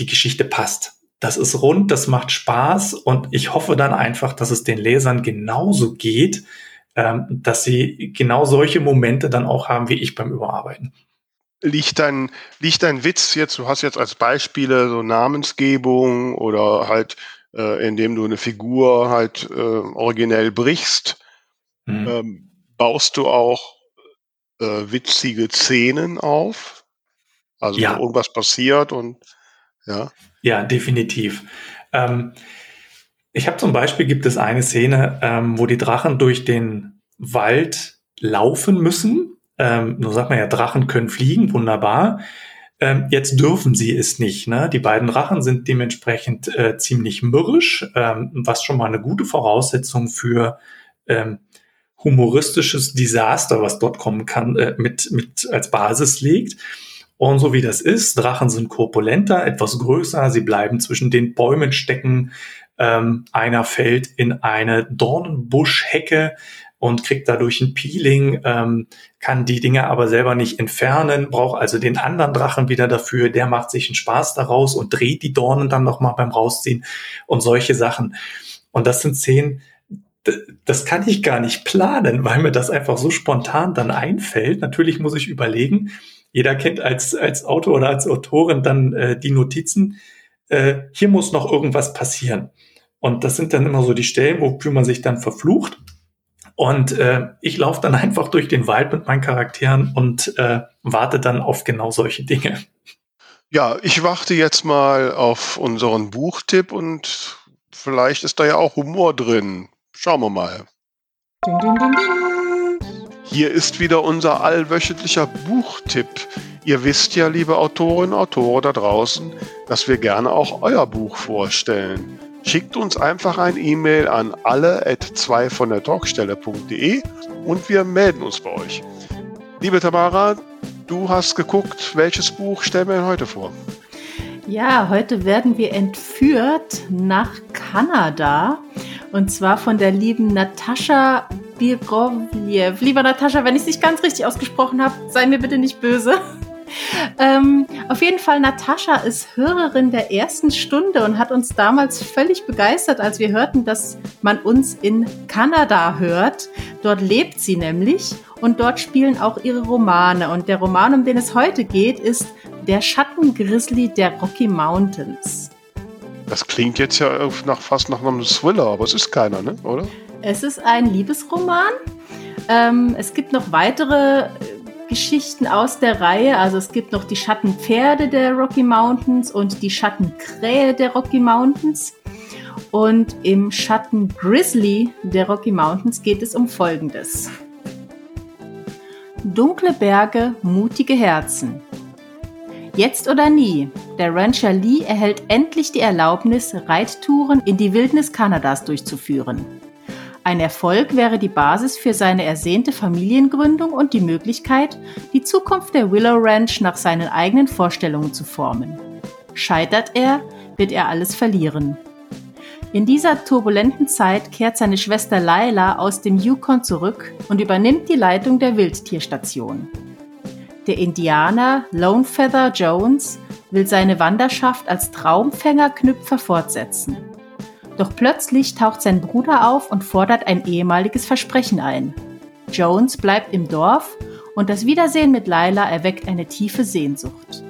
die Geschichte passt. Das ist rund, das macht Spaß und ich hoffe dann einfach, dass es den Lesern genauso geht, ähm, dass sie genau solche Momente dann auch haben wie ich beim Überarbeiten. Liegt dein, liegt dein Witz jetzt, du hast jetzt als Beispiele so Namensgebung oder halt äh, indem du eine Figur halt äh, originell brichst, mhm. ähm, baust du auch äh, witzige Szenen auf. Also ja. irgendwas passiert und ja. Ja, definitiv. Ähm, ich habe zum Beispiel gibt es eine Szene, ähm, wo die Drachen durch den Wald laufen müssen. Ähm, nur sagt man ja, Drachen können fliegen, wunderbar. Ähm, jetzt dürfen sie es nicht. Ne? Die beiden Drachen sind dementsprechend äh, ziemlich mürrisch, ähm, was schon mal eine gute Voraussetzung für ähm, humoristisches Desaster, was dort kommen kann, äh, mit, mit als Basis legt. Und so wie das ist, Drachen sind korpulenter, etwas größer, sie bleiben zwischen den Bäumen stecken. Ähm, einer fällt in eine Dornenbuschhecke, und kriegt dadurch ein Peeling, ähm, kann die Dinge aber selber nicht entfernen, braucht also den anderen Drachen wieder dafür, der macht sich einen Spaß daraus und dreht die Dornen dann nochmal beim Rausziehen und solche Sachen. Und das sind Szenen, das kann ich gar nicht planen, weil mir das einfach so spontan dann einfällt. Natürlich muss ich überlegen, jeder kennt als, als Autor oder als Autorin dann äh, die Notizen, äh, hier muss noch irgendwas passieren. Und das sind dann immer so die Stellen, wofür man sich dann verflucht. Und äh, ich laufe dann einfach durch den Wald mit meinen Charakteren und äh, warte dann auf genau solche Dinge. Ja, ich warte jetzt mal auf unseren Buchtipp und vielleicht ist da ja auch Humor drin. Schauen wir mal. Ding, ding, ding, Hier ist wieder unser allwöchentlicher Buchtipp. Ihr wisst ja, liebe Autorinnen und Autoren da draußen, dass wir gerne auch euer Buch vorstellen. Schickt uns einfach ein E-Mail an alle at 2 von der Talkstelle.de und wir melden uns bei euch. Liebe Tamara, du hast geguckt, welches Buch stellen wir heute vor? Ja, heute werden wir entführt nach Kanada und zwar von der lieben Natascha Birovliev. Lieber Natascha, wenn ich es nicht ganz richtig ausgesprochen habe, sei mir bitte nicht böse. Ähm, auf jeden Fall, Natascha ist Hörerin der ersten Stunde und hat uns damals völlig begeistert, als wir hörten, dass man uns in Kanada hört. Dort lebt sie nämlich und dort spielen auch ihre Romane. Und der Roman, um den es heute geht, ist Der Schattengrizzly der Rocky Mountains. Das klingt jetzt ja nach, fast nach einem Thriller, aber es ist keiner, ne? oder? Es ist ein Liebesroman. Ähm, es gibt noch weitere Geschichten aus der Reihe. Also es gibt noch die Schattenpferde der Rocky Mountains und die Schattenkrähe der Rocky Mountains. Und im Schatten Grizzly der Rocky Mountains geht es um Folgendes. Dunkle Berge, mutige Herzen. Jetzt oder nie. Der Rancher Lee erhält endlich die Erlaubnis, Reittouren in die Wildnis Kanadas durchzuführen. Ein Erfolg wäre die Basis für seine ersehnte Familiengründung und die Möglichkeit, die Zukunft der Willow Ranch nach seinen eigenen Vorstellungen zu formen. Scheitert er, wird er alles verlieren. In dieser turbulenten Zeit kehrt seine Schwester Laila aus dem Yukon zurück und übernimmt die Leitung der Wildtierstation. Der Indianer Lone Feather Jones will seine Wanderschaft als Traumfänger-Knüpfer fortsetzen. Doch plötzlich taucht sein Bruder auf und fordert ein ehemaliges Versprechen ein. Jones bleibt im Dorf und das Wiedersehen mit Lila erweckt eine tiefe Sehnsucht.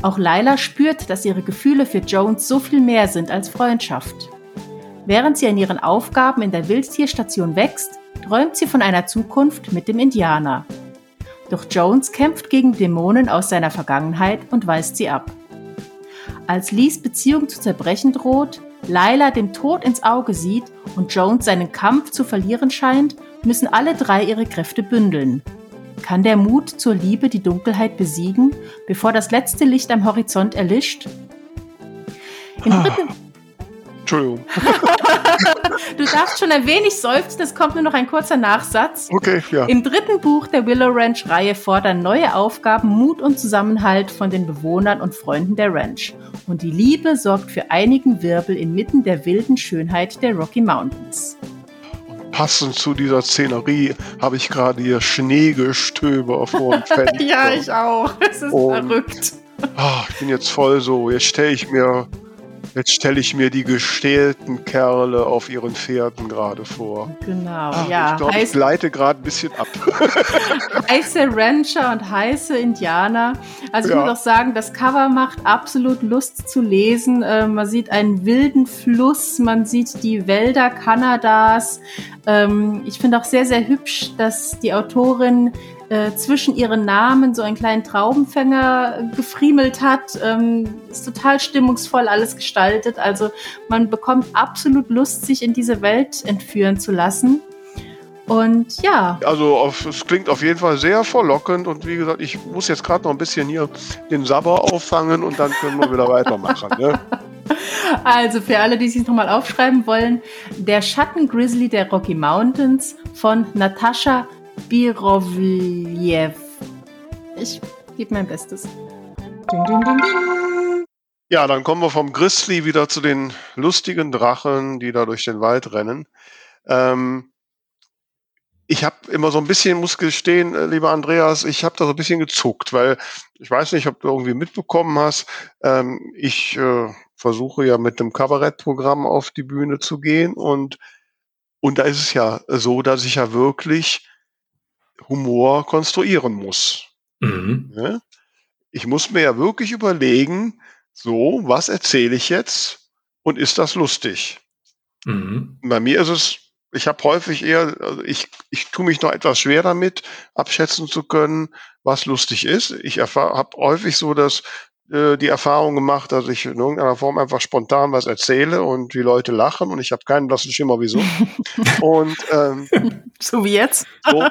Auch Lila spürt, dass ihre Gefühle für Jones so viel mehr sind als Freundschaft. Während sie an ihren Aufgaben in der Wildtierstation wächst, träumt sie von einer Zukunft mit dem Indianer. Doch Jones kämpft gegen Dämonen aus seiner Vergangenheit und weist sie ab. Als Lees Beziehung zu zerbrechen droht, Lila dem Tod ins Auge sieht und Jones seinen Kampf zu verlieren scheint, müssen alle drei ihre Kräfte bündeln. Kann der Mut zur Liebe die Dunkelheit besiegen, bevor das letzte Licht am Horizont erlischt? Im ah. dritten, Entschuldigung. du darfst schon ein wenig seufzen, es kommt nur noch ein kurzer Nachsatz. Okay, ja. Im dritten Buch der Willow Ranch Reihe fordern neue Aufgaben Mut und Zusammenhalt von den Bewohnern und Freunden der Ranch. Und die Liebe sorgt für einigen Wirbel inmitten der wilden Schönheit der Rocky Mountains. Passend zu dieser Szenerie habe ich gerade hier Schneegestöber vor dem Fenster. ja, ich auch. Es ist und, verrückt. Ach, ich bin jetzt voll so. Jetzt stelle ich mir Jetzt stelle ich mir die gestählten Kerle auf ihren Pferden gerade vor. Genau, Ach, ja. Ich glaube, ich gleite gerade ein bisschen ab. heiße Rancher und heiße Indianer. Also ich ja. muss auch sagen, das Cover macht absolut Lust zu lesen. Äh, man sieht einen wilden Fluss, man sieht die Wälder Kanadas. Ähm, ich finde auch sehr, sehr hübsch, dass die Autorin äh, zwischen ihren Namen so einen kleinen Traubenfänger gefriemelt hat. Ähm, ist total stimmungsvoll alles gestaltet. Also man bekommt absolut Lust, sich in diese Welt entführen zu lassen. Und ja. Also auf, es klingt auf jeden Fall sehr verlockend und wie gesagt, ich muss jetzt gerade noch ein bisschen hier den Sabber auffangen und dann können wir wieder weitermachen. Ne? Also für alle, die sich nochmal aufschreiben wollen, der Schattengrizzly der Rocky Mountains von Natascha Birovliev. Ich gebe mein Bestes. Ding, ding, ding, ding. Ja, dann kommen wir vom Grizzly wieder zu den lustigen Drachen, die da durch den Wald rennen. Ähm, ich habe immer so ein bisschen, muss gestehen, äh, lieber Andreas, ich habe da so ein bisschen gezuckt, weil ich weiß nicht, ob du irgendwie mitbekommen hast. Ähm, ich äh, versuche ja mit dem Kabarettprogramm auf die Bühne zu gehen und und da ist es ja so, dass ich ja wirklich Humor konstruieren muss. Mhm. Ja? Ne? Ich muss mir ja wirklich überlegen, so, was erzähle ich jetzt und ist das lustig? Mhm. Bei mir ist es ich habe häufig eher, also ich, ich tue mich noch etwas schwer damit, abschätzen zu können, was lustig ist. Ich habe häufig so dass äh, die Erfahrung gemacht, dass ich in irgendeiner Form einfach spontan was erzähle und die Leute lachen und ich habe keinen blassen Schimmer wieso. und ähm, so wie jetzt. So,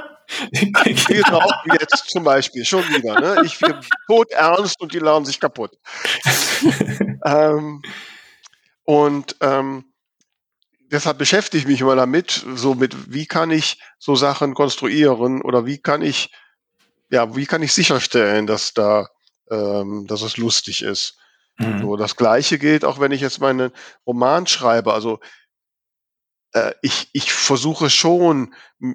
genau, jetzt zum Beispiel, schon wieder. Ne? Ich bin tot ernst und die lachen sich kaputt. ähm, und ähm, deshalb beschäftige ich mich immer damit, so mit, wie kann ich so Sachen konstruieren oder wie kann ich, ja, wie kann ich sicherstellen, dass da, ähm, dass es lustig ist. Mhm. So, das Gleiche gilt auch, wenn ich jetzt meinen Roman schreibe. Also ich, ich versuche schon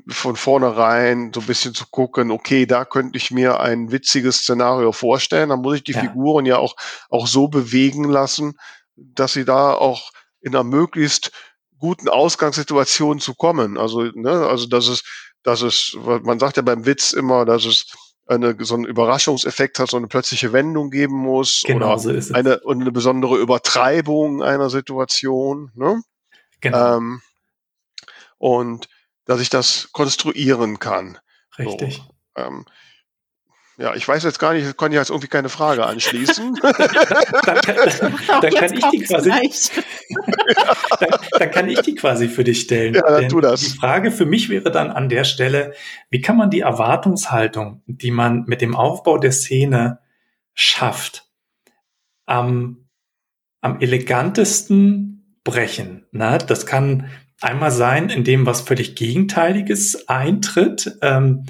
von vornherein so ein bisschen zu gucken, okay, da könnte ich mir ein witziges Szenario vorstellen. Dann muss ich die ja. Figuren ja auch, auch so bewegen lassen, dass sie da auch in einer möglichst guten Ausgangssituationen zu kommen. Also, ne, also dass es, dass es, man sagt ja beim Witz immer, dass es eine, so einen Überraschungseffekt hat, so eine plötzliche Wendung geben muss genau oder so ist es. Eine, und eine besondere Übertreibung einer Situation. Ne? Genau. Ähm, und dass ich das konstruieren kann. Richtig. So, ähm, ja, ich weiß jetzt gar nicht, ich kann jetzt irgendwie keine Frage anschließen. dann, kann, dann kann ich die quasi. dann, dann, kann ich die quasi für dich stellen. Ja, dann tu das. Die Frage für mich wäre dann an der Stelle, wie kann man die Erwartungshaltung, die man mit dem Aufbau der Szene schafft, am, am elegantesten brechen? Na, das kann einmal sein, indem was völlig Gegenteiliges eintritt. Ähm,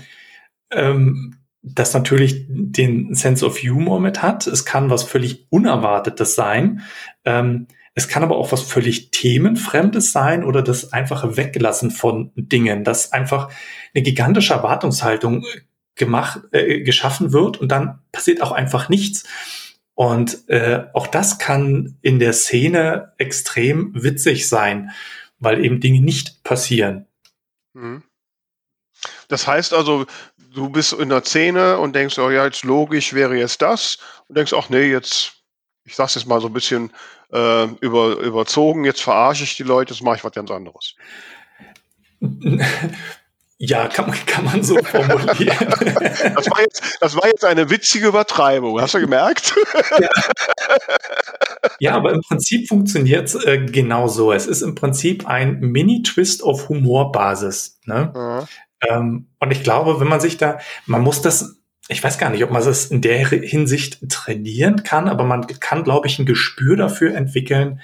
ähm, das natürlich den Sense of Humor mit hat. Es kann was völlig Unerwartetes sein. Ähm, es kann aber auch was völlig Themenfremdes sein oder das einfache Weglassen von Dingen, dass einfach eine gigantische Erwartungshaltung gemacht, äh, geschaffen wird und dann passiert auch einfach nichts. Und äh, auch das kann in der Szene extrem witzig sein, weil eben Dinge nicht passieren. Mhm. Das heißt also, du bist in der Szene und denkst, oh ja, jetzt logisch wäre jetzt das und denkst, ach nee, jetzt, ich sag's jetzt mal so ein bisschen äh, über, überzogen, jetzt verarsche ich die Leute, jetzt mache ich was ganz anderes. Ja, kann man, kann man so formulieren. das, war jetzt, das war jetzt eine witzige Übertreibung, hast du gemerkt? ja. ja, aber im Prinzip funktioniert es äh, genau so. Es ist im Prinzip ein Mini-Twist auf Humorbasis. Ne? Mhm. Ähm, und ich glaube, wenn man sich da, man muss das, ich weiß gar nicht, ob man das in der Hinsicht trainieren kann, aber man kann, glaube ich, ein Gespür dafür entwickeln,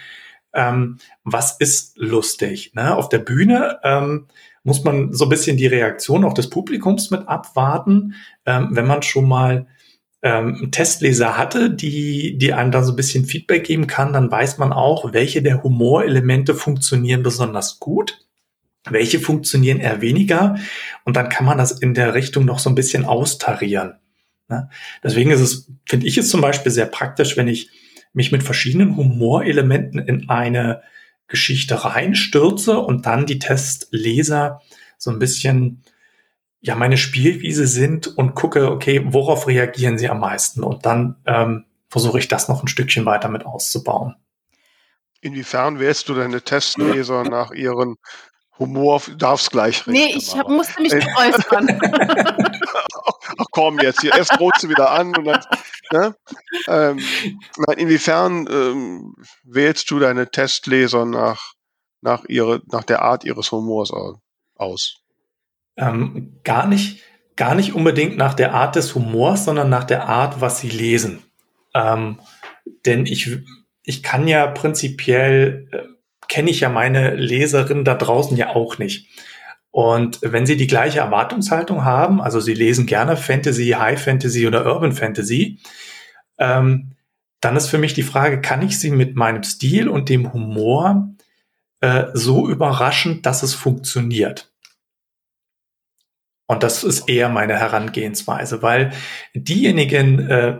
ähm, was ist lustig. Ne? Auf der Bühne ähm, muss man so ein bisschen die Reaktion auch des Publikums mit abwarten, ähm, wenn man schon mal ähm, Testleser hatte, die, die einem da so ein bisschen Feedback geben kann, dann weiß man auch, welche der Humorelemente funktionieren besonders gut welche funktionieren eher weniger und dann kann man das in der Richtung noch so ein bisschen austarieren. Ne? Deswegen ist es, finde ich es zum Beispiel sehr praktisch, wenn ich mich mit verschiedenen Humorelementen in eine Geschichte reinstürze und dann die Testleser so ein bisschen ja meine Spielwiese sind und gucke, okay, worauf reagieren sie am meisten und dann ähm, versuche ich das noch ein Stückchen weiter mit auszubauen. Inwiefern wählst du deine Testleser nach ihren Humor darf's gleich reden. Nee, ich hab, musste mich nicht äußern. Ach komm, jetzt hier. Erst droht sie wieder an und dann. Ne? Ähm, inwiefern ähm, wählst du deine Testleser nach, nach, ihre, nach der Art ihres Humors aus? ähm, gar nicht, gar nicht unbedingt nach der Art des Humors, sondern nach der Art, was sie lesen. Ähm, denn ich, ich kann ja prinzipiell, äh, kenne ich ja meine Leserin da draußen ja auch nicht. Und wenn sie die gleiche Erwartungshaltung haben, also sie lesen gerne Fantasy, High Fantasy oder Urban Fantasy, ähm, dann ist für mich die Frage, kann ich sie mit meinem Stil und dem Humor äh, so überraschen, dass es funktioniert? Und das ist eher meine Herangehensweise, weil diejenigen, äh,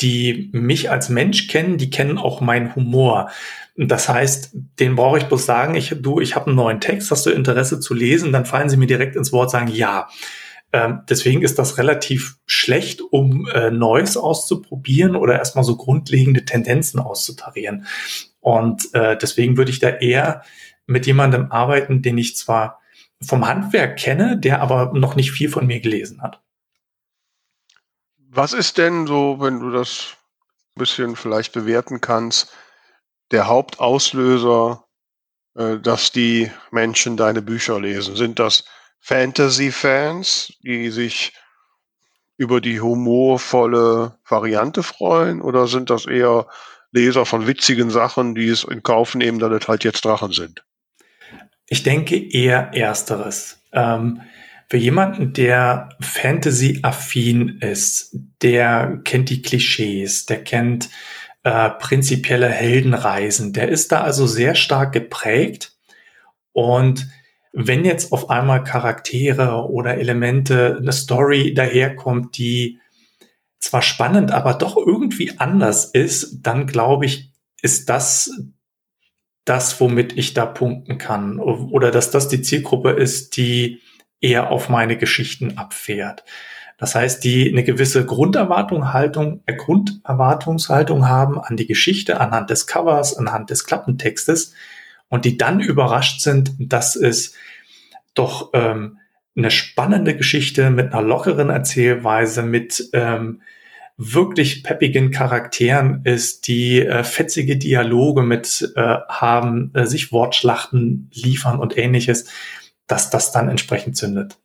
die mich als Mensch kennen, die kennen auch meinen Humor. Das heißt, den brauche ich bloß sagen, ich, du, ich habe einen neuen Text, hast du Interesse zu lesen, dann fallen sie mir direkt ins Wort, sagen ja. Ähm, deswegen ist das relativ schlecht, um äh, Neues auszuprobieren oder erstmal so grundlegende Tendenzen auszutarieren. Und äh, deswegen würde ich da eher mit jemandem arbeiten, den ich zwar vom Handwerk kenne, der aber noch nicht viel von mir gelesen hat. Was ist denn so, wenn du das ein bisschen vielleicht bewerten kannst, der Hauptauslöser, äh, dass die Menschen deine Bücher lesen? Sind das Fantasy-Fans, die sich über die humorvolle Variante freuen, oder sind das eher Leser von witzigen Sachen, die es in Kauf nehmen, dass es halt jetzt Drachen sind? Ich denke eher ersteres. Ähm, für jemanden, der Fantasy-affin ist, der kennt die Klischees, der kennt äh, prinzipielle Heldenreisen, der ist da also sehr stark geprägt. Und wenn jetzt auf einmal Charaktere oder Elemente, eine Story daherkommt, die zwar spannend, aber doch irgendwie anders ist, dann glaube ich, ist das das, womit ich da punkten kann. Oder dass das die Zielgruppe ist, die eher auf meine Geschichten abfährt. Das heißt, die eine gewisse Grunderwartungshaltung, äh, Grunderwartungshaltung haben an die Geschichte anhand des Covers, anhand des Klappentextes und die dann überrascht sind, dass es doch ähm, eine spannende Geschichte mit einer lockeren Erzählweise, mit ähm, wirklich peppigen Charakteren ist, die äh, fetzige Dialoge mit äh, haben, äh, sich Wortschlachten liefern und ähnliches, dass das dann entsprechend zündet.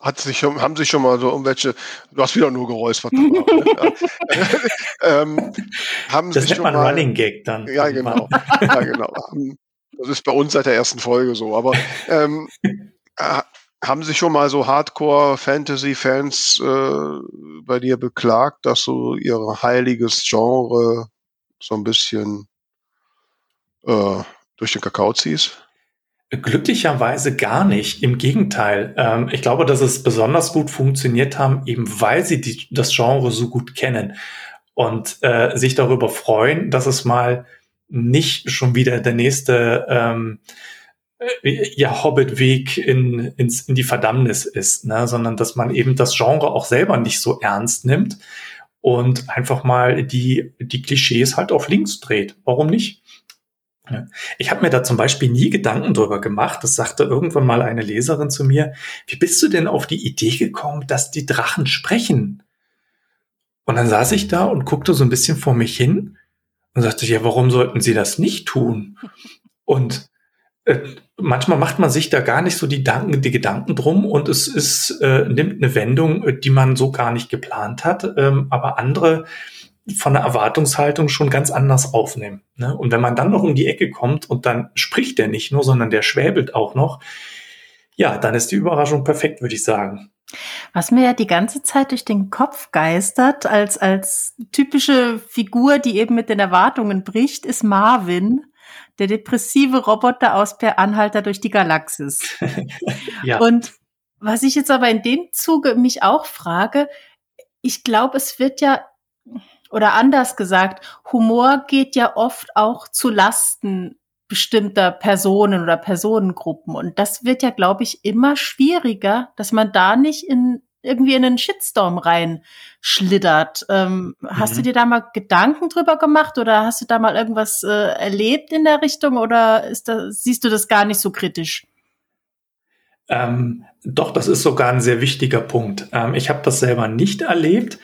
Hat sich schon, haben sich schon mal so irgendwelche, du hast wieder nur geräuspert. ähm, haben das sich schon man mal, Running Gag dann. Ja, genau. ja, genau. Das ist bei uns seit der ersten Folge so. Aber ähm, haben sich schon mal so Hardcore-Fantasy-Fans äh, bei dir beklagt, dass du ihr heiliges Genre so ein bisschen äh, durch den Kakao ziehst? Glücklicherweise gar nicht. Im Gegenteil. Ähm, ich glaube, dass es besonders gut funktioniert haben, eben weil sie die, das Genre so gut kennen und äh, sich darüber freuen, dass es mal nicht schon wieder der nächste ähm, äh, ja, Hobbit-Weg in, ins, in die Verdammnis ist, ne? sondern dass man eben das Genre auch selber nicht so ernst nimmt und einfach mal die, die Klischees halt auf links dreht. Warum nicht? Ich habe mir da zum Beispiel nie Gedanken drüber gemacht. Das sagte irgendwann mal eine Leserin zu mir. Wie bist du denn auf die Idee gekommen, dass die Drachen sprechen? Und dann saß ich da und guckte so ein bisschen vor mich hin und sagte, ja, warum sollten sie das nicht tun? Und äh, manchmal macht man sich da gar nicht so die, Gedanken, die Gedanken drum und es ist, äh, nimmt eine Wendung, die man so gar nicht geplant hat, ähm, aber andere von der Erwartungshaltung schon ganz anders aufnehmen. Ne? Und wenn man dann noch um die Ecke kommt und dann spricht der nicht nur, sondern der schwäbelt auch noch, ja, dann ist die Überraschung perfekt, würde ich sagen. Was mir ja die ganze Zeit durch den Kopf geistert, als, als typische Figur, die eben mit den Erwartungen bricht, ist Marvin der depressive Roboter aus Per Anhalter durch die Galaxis. ja. Und was ich jetzt aber in dem Zuge mich auch frage, ich glaube, es wird ja, oder anders gesagt, Humor geht ja oft auch zu Lasten bestimmter Personen oder Personengruppen. Und das wird ja, glaube ich, immer schwieriger, dass man da nicht in irgendwie in einen Shitstorm reinschlittert. Ähm, mhm. Hast du mhm. dir da mal Gedanken drüber gemacht oder hast du da mal irgendwas äh, erlebt in der Richtung oder ist da, siehst du das gar nicht so kritisch? Ähm, doch, das ist sogar ein sehr wichtiger Punkt. Ähm, ich habe das selber nicht erlebt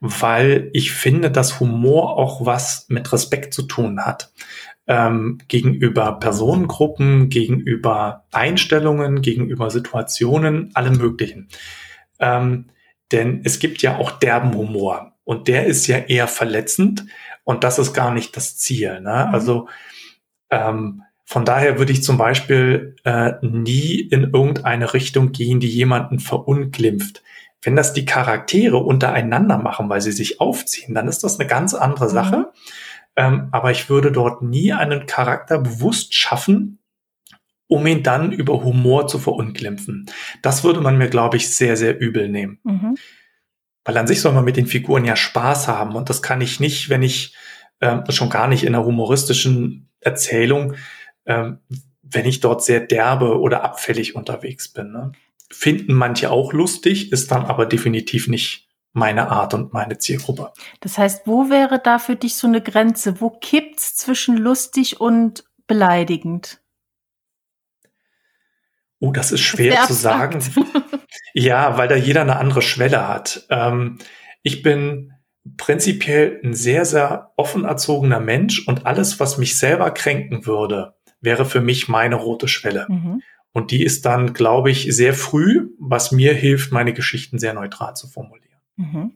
weil ich finde, dass Humor auch was mit Respekt zu tun hat. Ähm, gegenüber Personengruppen, gegenüber Einstellungen, gegenüber Situationen, allem Möglichen. Ähm, denn es gibt ja auch derben Humor und der ist ja eher verletzend und das ist gar nicht das Ziel. Ne? Mhm. Also ähm, von daher würde ich zum Beispiel äh, nie in irgendeine Richtung gehen, die jemanden verunglimpft. Wenn das die Charaktere untereinander machen, weil sie sich aufziehen, dann ist das eine ganz andere Sache. Mhm. Ähm, aber ich würde dort nie einen Charakter bewusst schaffen, um ihn dann über Humor zu verunglimpfen. Das würde man mir, glaube ich, sehr, sehr übel nehmen. Mhm. Weil an sich soll man mit den Figuren ja Spaß haben. Und das kann ich nicht, wenn ich ähm, schon gar nicht in einer humoristischen Erzählung, ähm, wenn ich dort sehr derbe oder abfällig unterwegs bin. Ne? Finden manche auch lustig, ist dann aber definitiv nicht meine Art und meine Zielgruppe. Das heißt, wo wäre da für dich so eine Grenze? Wo kippt's zwischen lustig und beleidigend? Oh, das ist schwer das zu sagen. ja, weil da jeder eine andere Schwelle hat. Ähm, ich bin prinzipiell ein sehr, sehr offen erzogener Mensch und alles, was mich selber kränken würde, wäre für mich meine rote Schwelle. Mhm. Und die ist dann, glaube ich, sehr früh, was mir hilft, meine Geschichten sehr neutral zu formulieren. Mhm.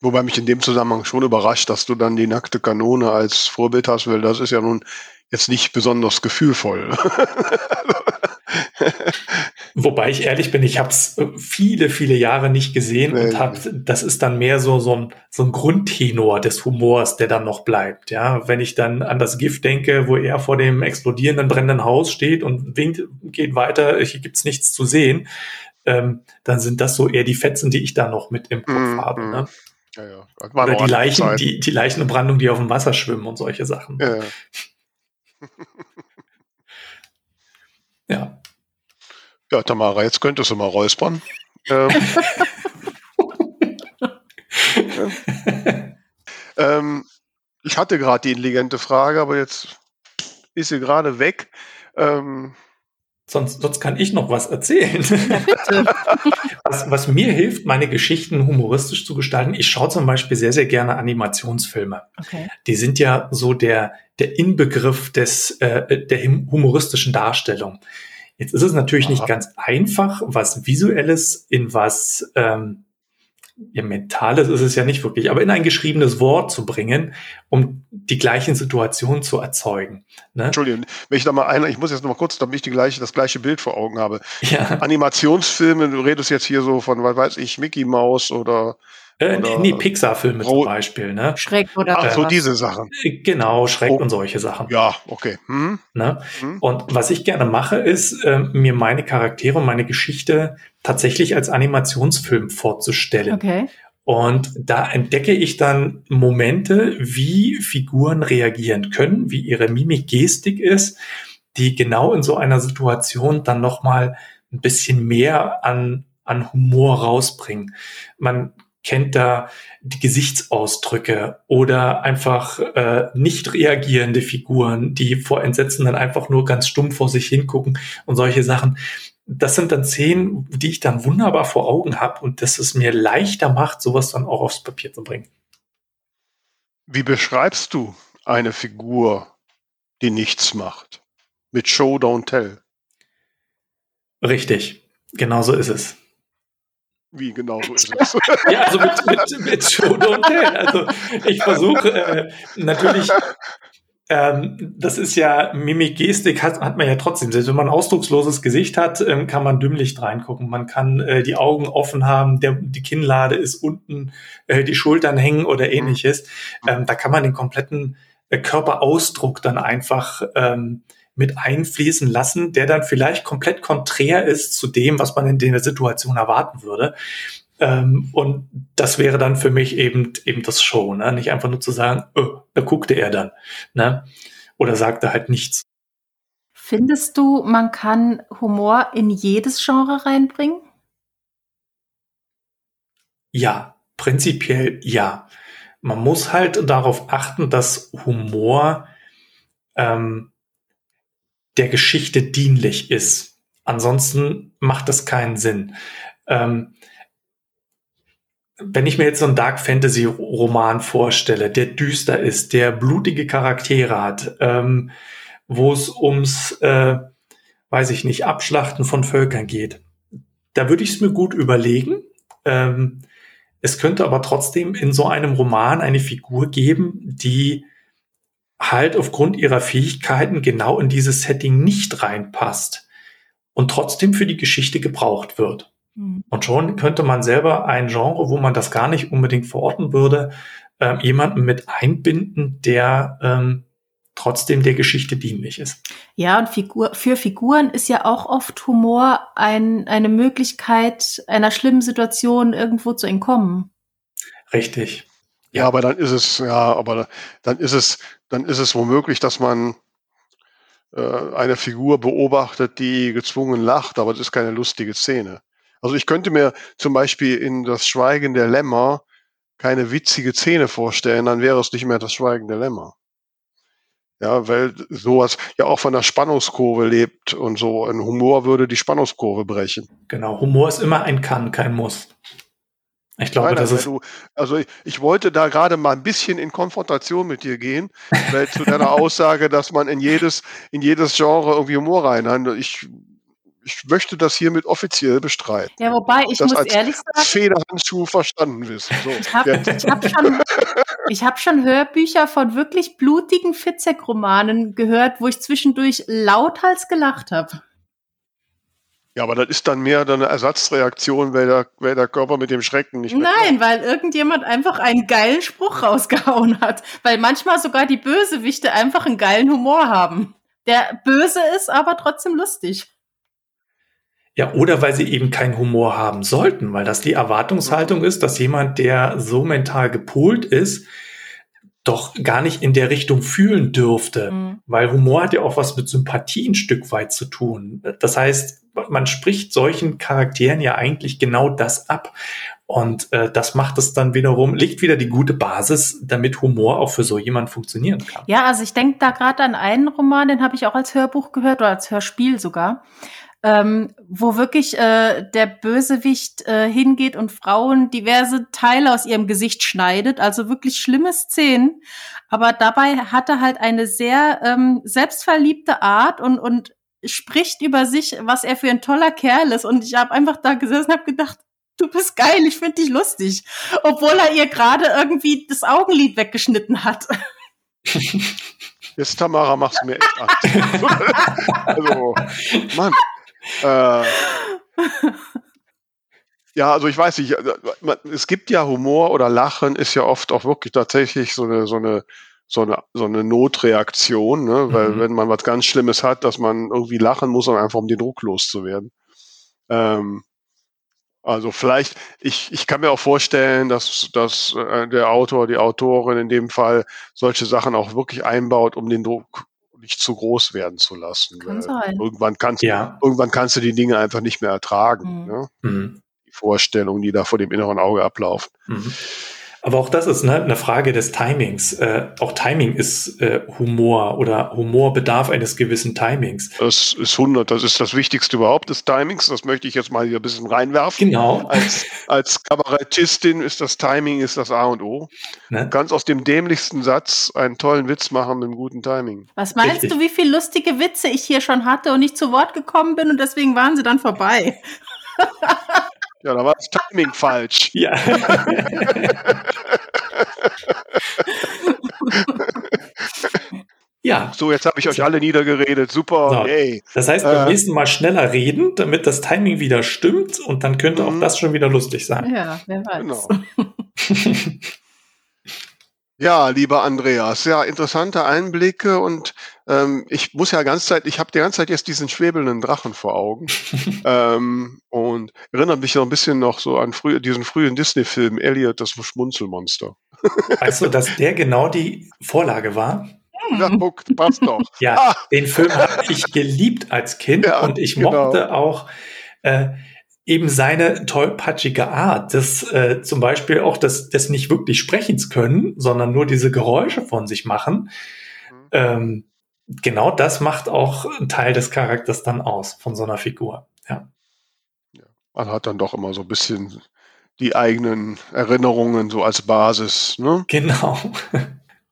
Wobei mich in dem Zusammenhang schon überrascht, dass du dann die nackte Kanone als Vorbild hast, weil das ist ja nun jetzt nicht besonders gefühlvoll. Wobei ich ehrlich bin, ich habe es äh, viele, viele Jahre nicht gesehen nee, und hab, das ist dann mehr so, so, ein, so ein Grundtenor des Humors, der dann noch bleibt. Ja, wenn ich dann an das Gift denke, wo er vor dem explodierenden, brennenden Haus steht und winkt, geht weiter, hier gibt's nichts zu sehen, ähm, dann sind das so eher die Fetzen, die ich da noch mit im Kopf mm, habe. Ne? Ja, ja. Oder die Leichen, die, die Leichenbrandung, die auf dem Wasser schwimmen und solche Sachen. Ja, ja. ja. Ja, Tamara, jetzt könntest du mal räuspern. Ähm, ähm, ich hatte gerade die intelligente Frage, aber jetzt ist sie gerade weg. Ähm, Sonst, sonst kann ich noch was erzählen. Was, was mir hilft, meine Geschichten humoristisch zu gestalten, ich schaue zum Beispiel sehr, sehr gerne Animationsfilme. Okay. Die sind ja so der, der Inbegriff des, äh, der humoristischen Darstellung. Jetzt ist es natürlich Aha. nicht ganz einfach, was Visuelles in was ähm, ja, Mentales ist es ja nicht wirklich, aber in ein geschriebenes Wort zu bringen, um die gleichen Situationen zu erzeugen. Ne? Entschuldigung, wenn ich da mal einer, ich muss jetzt noch mal kurz, damit ich die gleiche, das gleiche Bild vor Augen habe. Ja. Animationsfilme, du redest jetzt hier so von, was weiß ich, Mickey Mouse oder äh, nee, nee Pixar-Filme zum Beispiel, ne? Schreck oder Ach so, was? diese Sachen. Äh, genau, Schreck oh. und solche Sachen. Ja, okay. Hm. Ne? Hm. Und was ich gerne mache, ist, äh, mir meine Charaktere und meine Geschichte tatsächlich als Animationsfilm vorzustellen. Okay. Und da entdecke ich dann Momente, wie Figuren reagieren können, wie ihre Mimik, Gestik ist, die genau in so einer Situation dann nochmal ein bisschen mehr an, an Humor rausbringen. Man kennt da die Gesichtsausdrücke oder einfach äh, nicht reagierende Figuren, die vor Entsetzen dann einfach nur ganz stumm vor sich hingucken und solche Sachen. Das sind dann Szenen, die ich dann wunderbar vor Augen habe und das es mir leichter macht, sowas dann auch aufs Papier zu bringen. Wie beschreibst du eine Figur, die nichts macht? Mit Show, don't tell. Richtig, genau so ist es. Wie genau so ist es? ja, also mit, mit, mit Show Don't Tell. Also ich versuche äh, natürlich, ähm, das ist ja Mimik, Gestik hat, hat man ja trotzdem. Selbst wenn man ein ausdrucksloses Gesicht hat, ähm, kann man dümmlicht reingucken. Man kann äh, die Augen offen haben, der, die Kinnlade ist unten, äh, die Schultern hängen oder ähnliches. Ähm, da kann man den kompletten äh, Körperausdruck dann einfach ähm, mit einfließen lassen, der dann vielleicht komplett konträr ist zu dem, was man in der Situation erwarten würde. Ähm, und das wäre dann für mich eben eben das Show, ne? nicht einfach nur zu sagen, oh, da guckte er dann, ne? oder sagte halt nichts. Findest du, man kann Humor in jedes Genre reinbringen? Ja, prinzipiell ja. Man muss halt darauf achten, dass Humor ähm, der Geschichte dienlich ist. Ansonsten macht das keinen Sinn. Ähm, wenn ich mir jetzt so einen Dark Fantasy Roman vorstelle, der düster ist, der blutige Charaktere hat, ähm, wo es ums, äh, weiß ich nicht, Abschlachten von Völkern geht, da würde ich es mir gut überlegen. Ähm, es könnte aber trotzdem in so einem Roman eine Figur geben, die halt aufgrund ihrer Fähigkeiten genau in dieses Setting nicht reinpasst und trotzdem für die Geschichte gebraucht wird. Mhm. Und schon könnte man selber ein Genre, wo man das gar nicht unbedingt verorten würde, äh, jemanden mit einbinden, der ähm, trotzdem der Geschichte dienlich ist. Ja, und Figur, für Figuren ist ja auch oft Humor ein, eine Möglichkeit, einer schlimmen Situation irgendwo zu entkommen. Richtig. Ja, aber dann ist es, ja, aber dann ist es, dann ist es womöglich, dass man äh, eine Figur beobachtet, die gezwungen lacht, aber es ist keine lustige Szene. Also ich könnte mir zum Beispiel in das Schweigen der Lämmer keine witzige Szene vorstellen, dann wäre es nicht mehr das Schweigen der Lämmer. Ja, weil sowas ja auch von der Spannungskurve lebt und so. Ein Humor würde die Spannungskurve brechen. Genau, Humor ist immer ein Kann, kein Muss. Ich glaube, Nein, das ist. Du, also ich, ich, wollte da gerade mal ein bisschen in Konfrontation mit dir gehen, weil zu deiner Aussage, dass man in jedes, in jedes Genre irgendwie Humor rein. Ich ich möchte das hiermit offiziell bestreiten. Ja, wobei ich das muss als ehrlich sagen, Federhandschuh verstanden wissen. So, ich habe hab schon, hab schon Hörbücher von wirklich blutigen Fitzek-Romanen gehört, wo ich zwischendurch lauthals gelacht habe. Ja, aber das ist dann mehr eine Ersatzreaktion, weil der, weil der Körper mit dem Schrecken nicht mehr. Nein, weil irgendjemand einfach einen geilen Spruch rausgehauen hat. Weil manchmal sogar die Bösewichte einfach einen geilen Humor haben. Der böse ist, aber trotzdem lustig. Ja, oder weil sie eben keinen Humor haben sollten, weil das die Erwartungshaltung ist, dass jemand, der so mental gepolt ist, doch gar nicht in der Richtung fühlen dürfte. Mhm. Weil Humor hat ja auch was mit Sympathie ein Stück weit zu tun. Das heißt, man spricht solchen Charakteren ja eigentlich genau das ab. Und äh, das macht es dann wiederum, legt wieder die gute Basis, damit Humor auch für so jemand funktionieren kann. Ja, also ich denke da gerade an einen Roman, den habe ich auch als Hörbuch gehört oder als Hörspiel sogar ähm, wo wirklich äh, der Bösewicht äh, hingeht und Frauen diverse Teile aus ihrem Gesicht schneidet, also wirklich schlimme Szenen. Aber dabei hat er halt eine sehr ähm, selbstverliebte Art und, und spricht über sich, was er für ein toller Kerl ist. Und ich habe einfach da gesessen und habe gedacht, du bist geil, ich finde dich lustig. Obwohl er ihr gerade irgendwie das Augenlid weggeschnitten hat. Jetzt, Tamara, machst du mir echt Angst. also, Mann. Äh, ja, also ich weiß nicht, äh, es gibt ja Humor oder Lachen ist ja oft auch wirklich tatsächlich so eine, so eine, so eine, so eine Notreaktion, ne? weil mhm. wenn man was ganz Schlimmes hat, dass man irgendwie lachen muss, einfach um den Druck loszuwerden. Ähm, also vielleicht, ich, ich kann mir auch vorstellen, dass, dass äh, der Autor, die Autorin in dem Fall solche Sachen auch wirklich einbaut, um den Druck nicht zu groß werden zu lassen. Kann sein. Irgendwann kannst, ja. irgendwann kannst du die Dinge einfach nicht mehr ertragen. Mhm. Ne? Mhm. Die Vorstellungen, die da vor dem inneren Auge ablaufen. Aber auch das ist ne, eine Frage des Timings. Äh, auch Timing ist äh, Humor oder Humor bedarf eines gewissen Timings. Das ist 100, das ist das Wichtigste überhaupt des Timings. Das möchte ich jetzt mal hier ein bisschen reinwerfen. Genau. Als, als Kabarettistin ist das Timing ist das A und O. Ne? Du kannst aus dem dämlichsten Satz einen tollen Witz machen mit einem guten Timing. Was meinst Richtig. du, wie viele lustige Witze ich hier schon hatte und nicht zu Wort gekommen bin und deswegen waren sie dann vorbei? Ja, da war das Timing falsch. Ja. ja. So, jetzt habe ich euch alle niedergeredet. Super. So. Hey. Das heißt, beim äh, nächsten Mal schneller reden, damit das Timing wieder stimmt und dann könnte auch mhm. das schon wieder lustig sein. Ja, wer weiß. Genau. Ja, lieber Andreas, ja, interessante Einblicke und ähm, ich muss ja ganz Zeit, ich habe die ganze Zeit jetzt diesen schwebelnden Drachen vor Augen ähm, und erinnert mich noch ein bisschen noch so an früh, diesen frühen Disney-Film Elliot, das Schmunzelmonster. weißt du, dass der genau die Vorlage war? Ja, guck, passt doch. ja, ah. den Film habe ich geliebt als Kind ja, und ich genau. mochte auch äh, eben seine tollpatschige Art, das äh, zum Beispiel auch das, das nicht wirklich Sprechens können, sondern nur diese Geräusche von sich machen. Mhm. Ähm, genau das macht auch einen Teil des Charakters dann aus von so einer Figur. Ja. ja. Man hat dann doch immer so ein bisschen die eigenen Erinnerungen so als Basis. Ne? Genau.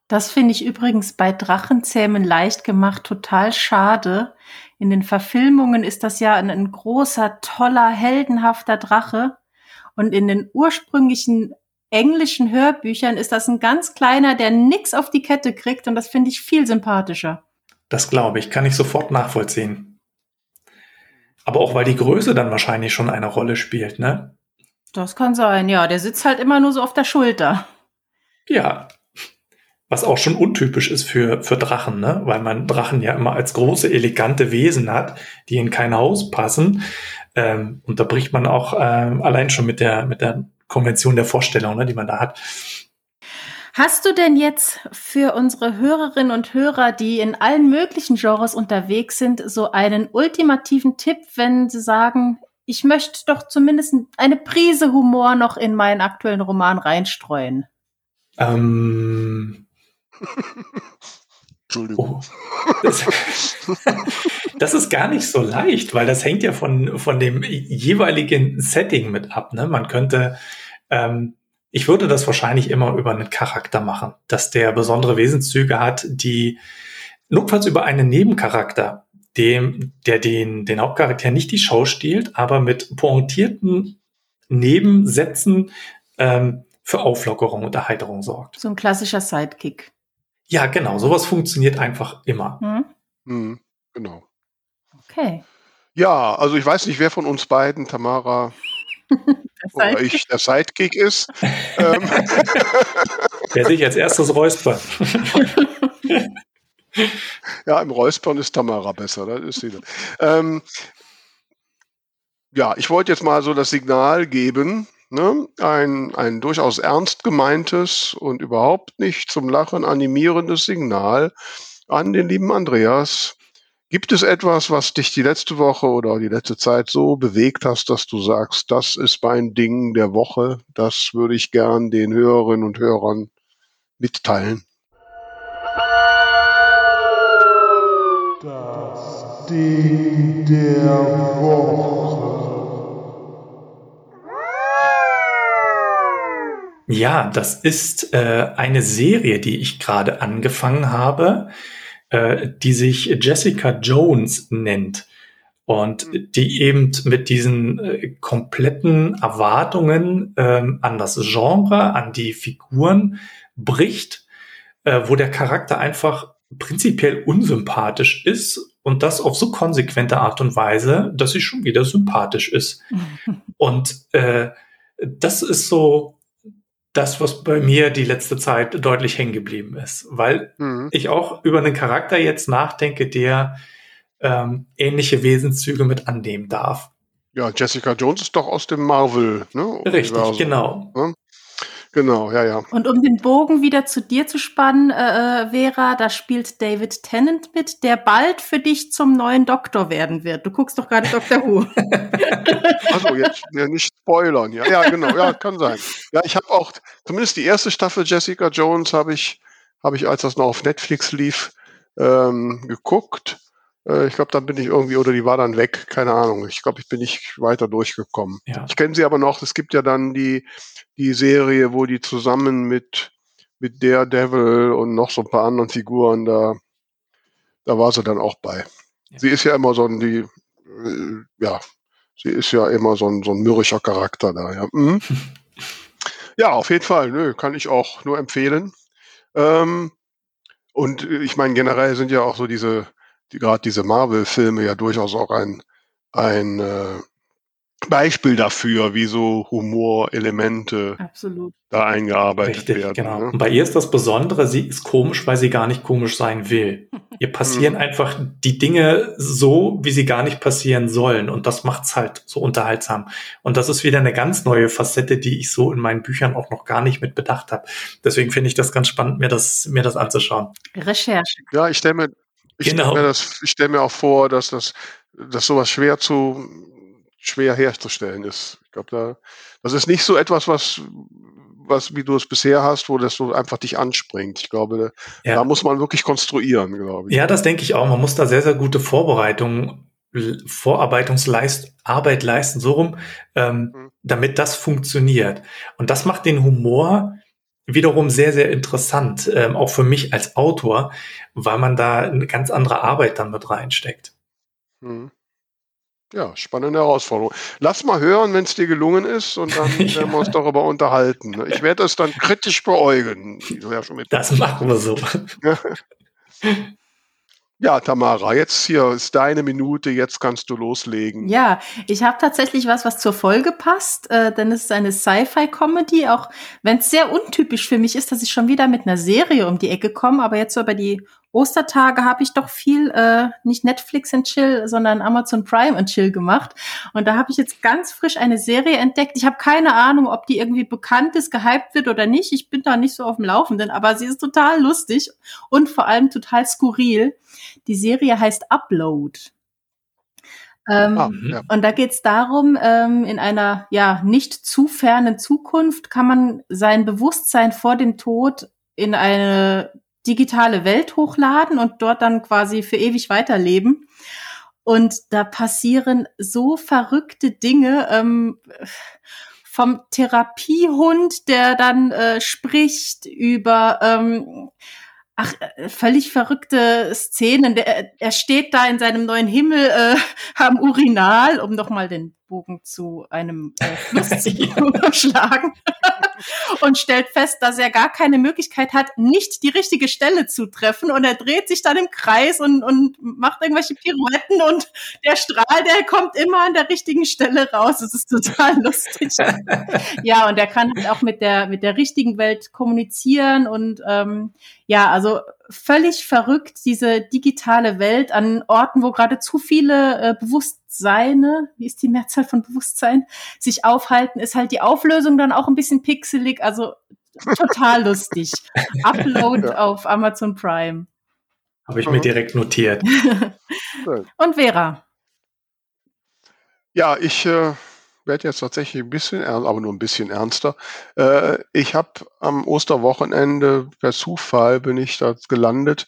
Das finde ich übrigens bei Drachenzähmen leicht gemacht total schade. In den Verfilmungen ist das ja ein, ein großer, toller, heldenhafter Drache. Und in den ursprünglichen englischen Hörbüchern ist das ein ganz kleiner, der nix auf die Kette kriegt. Und das finde ich viel sympathischer. Das glaube ich, kann ich sofort nachvollziehen. Aber auch weil die Größe dann wahrscheinlich schon eine Rolle spielt, ne? Das kann sein, ja. Der sitzt halt immer nur so auf der Schulter. Ja. Was auch schon untypisch ist für, für Drachen, ne? Weil man Drachen ja immer als große, elegante Wesen hat, die in kein Haus passen. Ähm, und da bricht man auch ähm, allein schon mit der, mit der Konvention der Vorstellung, ne, die man da hat. Hast du denn jetzt für unsere Hörerinnen und Hörer, die in allen möglichen Genres unterwegs sind, so einen ultimativen Tipp, wenn sie sagen, ich möchte doch zumindest eine Prise Humor noch in meinen aktuellen Roman reinstreuen? Ähm. Entschuldigung. Oh. Das, das, ist gar nicht so leicht, weil das hängt ja von, von dem jeweiligen Setting mit ab. Ne? Man könnte ähm, ich würde das wahrscheinlich immer über einen Charakter machen, dass der besondere Wesenszüge hat, die notfalls über einen Nebencharakter, dem, der den, den Hauptcharakter nicht die Show stiehlt, aber mit pointierten Nebensätzen ähm, für Auflockerung und Erheiterung sorgt. So ein klassischer Sidekick. Ja, genau. Sowas funktioniert einfach immer. Hm? Hm, genau. Okay. Ja, also ich weiß nicht, wer von uns beiden, Tamara oder ich der Sidekick ist. ähm. Der sich als erstes räuspert. ja, im Räuspern ist Tamara besser, das ist sie. Ähm, ja, ich wollte jetzt mal so das Signal geben, ne? ein, ein durchaus ernst gemeintes und überhaupt nicht zum Lachen animierendes Signal an den lieben Andreas, Gibt es etwas, was dich die letzte Woche oder die letzte Zeit so bewegt hast, dass du sagst, das ist mein Ding der Woche, das würde ich gern den Hörerinnen und Hörern mitteilen? Das Ding der Woche. Ja, das ist äh, eine Serie, die ich gerade angefangen habe äh, die sich Jessica Jones nennt und mhm. die eben mit diesen äh, kompletten Erwartungen ähm, an das Genre, an die Figuren bricht, äh, wo der Charakter einfach prinzipiell unsympathisch ist und das auf so konsequente Art und Weise, dass sie schon wieder sympathisch ist. und äh, das ist so das, was bei mir die letzte Zeit deutlich hängen geblieben ist, weil mhm. ich auch über einen Charakter jetzt nachdenke, der ähm, ähnliche Wesenszüge mit annehmen darf. Ja, Jessica Jones ist doch aus dem Marvel, ne? Richtig, genau. Ne? Genau, ja, ja. Und um den Bogen wieder zu dir zu spannen, äh, äh, Vera, da spielt David Tennant mit, der bald für dich zum neuen Doktor werden wird. Du guckst doch gerade Dr. Who. also jetzt ja, nicht spoilern, ja. Ja, genau, ja, kann sein. Ja, ich habe auch, zumindest die erste Staffel Jessica Jones habe ich, habe ich, als das noch auf Netflix lief, ähm, geguckt. Äh, ich glaube, dann bin ich irgendwie, oder die war dann weg, keine Ahnung. Ich glaube, ich bin nicht weiter durchgekommen. Ja. Ich kenne sie aber noch, es gibt ja dann die die Serie, wo die zusammen mit, mit Daredevil und noch so ein paar anderen Figuren da, da war sie dann auch bei. Ja. Sie ist ja immer so ein, die, äh, ja, sie ist ja immer so ein, so ein mürrischer Charakter da, ja. Mhm. ja, auf jeden Fall, nö, kann ich auch nur empfehlen. Ähm, und ich meine, generell sind ja auch so diese, die, gerade diese Marvel-Filme ja durchaus auch ein, ein äh, Beispiel dafür, wie so Humorelemente Absolut. da eingearbeitet Richtig, werden. Genau. Ne? Und bei ihr ist das Besondere, sie ist komisch, weil sie gar nicht komisch sein will. Ihr passieren mhm. einfach die Dinge so, wie sie gar nicht passieren sollen. Und das macht's halt so unterhaltsam. Und das ist wieder eine ganz neue Facette, die ich so in meinen Büchern auch noch gar nicht mit bedacht habe. Deswegen finde ich das ganz spannend, mir das, mir das anzuschauen. Recherche. Ja, ich stelle mir, ich genau. stelle mir das, ich stelle mir auch vor, dass das, dass sowas schwer zu schwer herzustellen ist. Ich glaube, da, das ist nicht so etwas, was, was, wie du es bisher hast, wo das so einfach dich anspringt. Ich glaube, ja. da muss man wirklich konstruieren, glaube ich. Ja, das denke ich auch. Man muss da sehr, sehr gute Vorbereitungen Vorarbeitungsarbeit leisten, so rum, ähm, Mhm. damit das funktioniert. Und das macht den Humor wiederum sehr, sehr interessant, ähm, auch für mich als Autor, weil man da eine ganz andere Arbeit dann mit reinsteckt. Mhm. Ja, spannende Herausforderung. Lass mal hören, wenn es dir gelungen ist, und dann Ja. werden wir uns darüber unterhalten. Ich werde das dann kritisch beäugen, ja. Das machen wir so. Ja, Tamara, jetzt hier ist deine Minute, jetzt kannst du loslegen. Ja, ich habe tatsächlich was, was zur Folge passt, äh, denn es ist eine Sci-Fi-Comedy, auch wenn es sehr untypisch für mich ist, dass ich schon wieder mit einer Serie um die Ecke komme, aber jetzt so über die Ostertage habe ich doch viel, äh, nicht Netflix and Chill, sondern Amazon Prime and Chill gemacht. Und da habe ich jetzt ganz frisch eine Serie entdeckt. Ich habe keine Ahnung, ob die irgendwie bekannt ist, gehypt wird oder nicht. Ich bin da nicht so auf dem Laufenden, aber sie ist total lustig und vor allem total skurril. Die Serie heißt Upload. Ähm, Ah, Mhm. ja. und da geht es darum, ähm, in einer ja nicht zu fernen Zukunft kann man sein Bewusstsein vor dem Tod in eine digitale Welt hochladen und dort dann quasi für ewig weiterleben. Und da passieren so verrückte Dinge. Ähm, vom Therapiehund, der dann äh, spricht, über ähm, ach, äh, völlig verrückte Szenen. Der, er steht da in seinem neuen Himmel äh, am Urinal, um doch mal den Bogen zu einem äh, Fluss zu schlagen und stellt fest, dass er gar keine Möglichkeit hat, nicht die richtige Stelle zu treffen und er dreht sich dann im Kreis und, und macht irgendwelche Pirouetten und der Strahl, der kommt immer an der richtigen Stelle raus. Das ist total lustig. ja, und er kann halt auch mit der, mit der richtigen Welt kommunizieren und ähm, ja, also völlig verrückt, diese digitale Welt an Orten, wo gerade zu viele äh, Bewusstseine, wie ist die Mehrzahl von Bewusstsein, sich aufhalten, ist halt die Auflösung dann auch ein bisschen pixelig, also total lustig. Upload Ja. auf Amazon Prime. Habe ich mir Mhm. direkt notiert. Und Vera. Ja, ich äh, werde jetzt tatsächlich ein bisschen ernst, aber nur ein bisschen ernster. Äh, ich habe am Osterwochenende per Zufall bin ich da gelandet,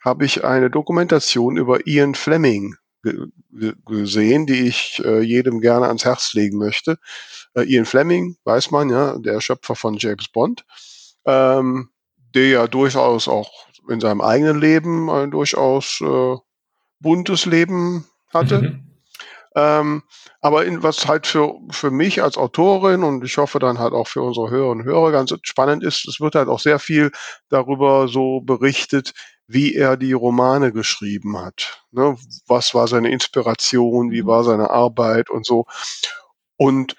habe ich eine Dokumentation über Ian Fleming ge ge gesehen, die ich äh, jedem gerne ans Herz legen möchte. Äh, Ian Fleming, weiß man ja, der Schöpfer von James Bond, ähm, der ja durchaus auch in seinem eigenen Leben ein durchaus äh, buntes Leben hatte. Mhm. Ähm, aber in, was halt für, für mich als Autorin und ich hoffe dann halt auch für unsere Hörerinnen und Hörer ganz spannend ist, es wird halt auch sehr viel darüber so berichtet, wie er die Romane geschrieben hat. Ne? Was war seine Inspiration, wie Mhm. war seine Arbeit und so. Und,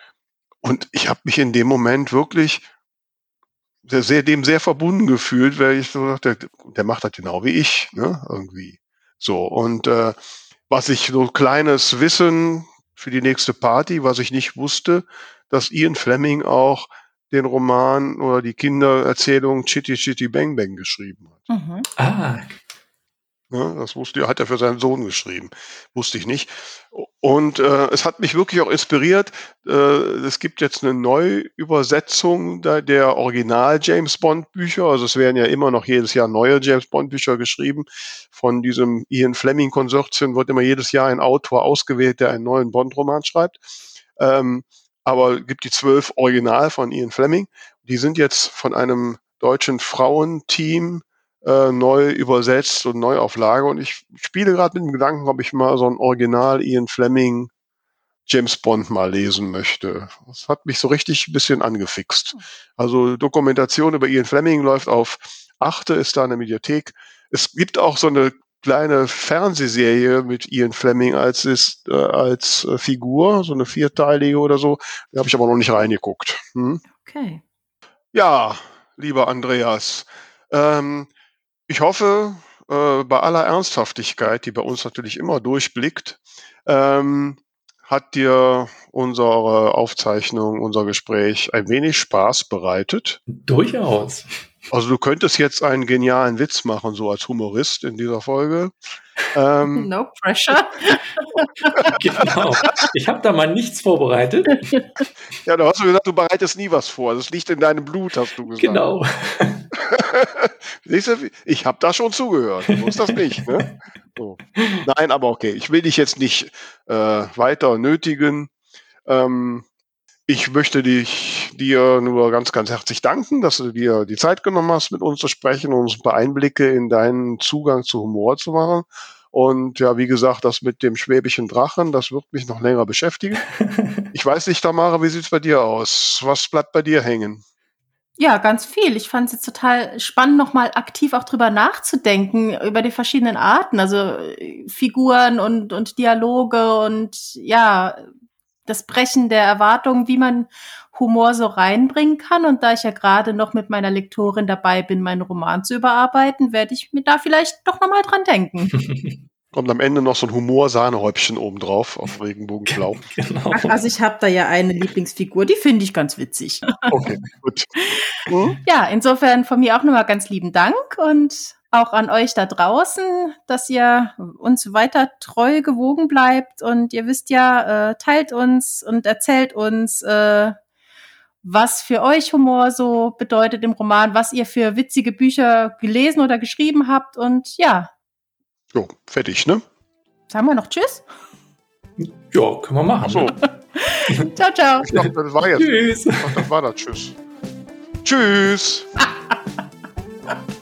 und ich habe mich in dem Moment wirklich sehr, sehr, dem sehr verbunden gefühlt, weil ich so dachte, der, der macht das genau wie ich, ne? Irgendwie. So. Und äh, was ich so kleines Wissen für die nächste Party, was ich nicht wusste, dass Ian Fleming auch den Roman oder die Kindererzählung Chitty Chitty Bang Bang geschrieben hat. Mhm. Ah, Ne, das wusste hat er für seinen Sohn geschrieben. Wusste ich nicht. Und äh, es hat mich wirklich auch inspiriert. Äh, es gibt jetzt eine Neuübersetzung der, der Original James Bond Bücher. Also es werden ja immer noch jedes Jahr neue James Bond Bücher geschrieben. Von diesem Ian Fleming Konsortium wird immer jedes Jahr ein Autor ausgewählt, der einen neuen Bond Roman schreibt. Ähm, aber gibt die zwölf Original von Ian Fleming. Die sind jetzt von einem deutschen Frauenteam äh, neu übersetzt und Neuauflage. Und ich spiele gerade mit dem Gedanken, ob ich mal so ein Original Ian Fleming James Bond mal lesen möchte. Das hat mich so richtig ein bisschen angefixt. Also Dokumentation über Ian Fleming läuft auf Achte, ist da in der Mediathek. Es gibt auch so eine kleine Fernsehserie mit Ian Fleming als ist, äh, als äh, Figur, so eine vierteilige oder so. Da habe ich aber noch nicht reingeguckt. Hm? Okay. Ja, lieber Andreas, ähm, ich hoffe, äh, bei aller Ernsthaftigkeit, die bei uns natürlich immer durchblickt, ähm, hat dir unsere Aufzeichnung, unser Gespräch ein wenig Spaß bereitet. durchaus. Also du könntest jetzt einen genialen Witz machen, so als Humorist in dieser Folge. Ähm, No pressure. genau. Ich habe da mal nichts vorbereitet. ja, du hast du gesagt, du bereitest nie was vor. Das liegt in deinem Blut, hast du gesagt. Genau. Siehst du, ich habe da schon zugehört. Du musst das nicht. Ne? So. Nein, aber okay. Ich will dich jetzt nicht äh, weiter nötigen. Ähm, ich möchte dich dir nur ganz, ganz herzlich danken, dass du dir die Zeit genommen hast, mit uns zu sprechen und uns ein paar Einblicke in deinen Zugang zu Humor zu machen. Und ja, wie gesagt, das mit dem schwäbischen Drachen, das wird mich noch länger beschäftigen. Ich weiß nicht, Tamara, wie sieht's bei dir aus? Was bleibt bei dir hängen? Ja, ganz viel. Ich fand es jetzt total spannend, nochmal aktiv auch drüber nachzudenken, über die verschiedenen Arten, also äh, Figuren und, und Dialoge und ja, das Brechen der Erwartungen, wie man Humor so reinbringen kann. Und da ich ja gerade noch mit meiner Lektorin dabei bin, meinen Roman zu überarbeiten, werde ich mir da vielleicht doch nochmal dran denken. Kommt am Ende noch so ein Humor-Sahnehäubchen obendrauf auf Regenbogenblau. genau. Ach, also ich habe da ja eine Lieblingsfigur, die finde ich ganz witzig. Okay, gut. Hm? Ja, insofern von mir auch nochmal ganz lieben Dank und auch an euch da draußen, dass ihr uns weiter treu gewogen bleibt und ihr wisst ja, äh, teilt uns und erzählt uns, äh, was für euch Humor so bedeutet im Roman, was ihr für witzige Bücher gelesen oder geschrieben habt und ja, So, fertig, ne? sagen wir noch Tschüss. Ja, können wir machen. Ach so? Ciao, ciao. ich dachte, das war jetzt. Tschüss. Ach, das war das. Tschüss. Tschüss.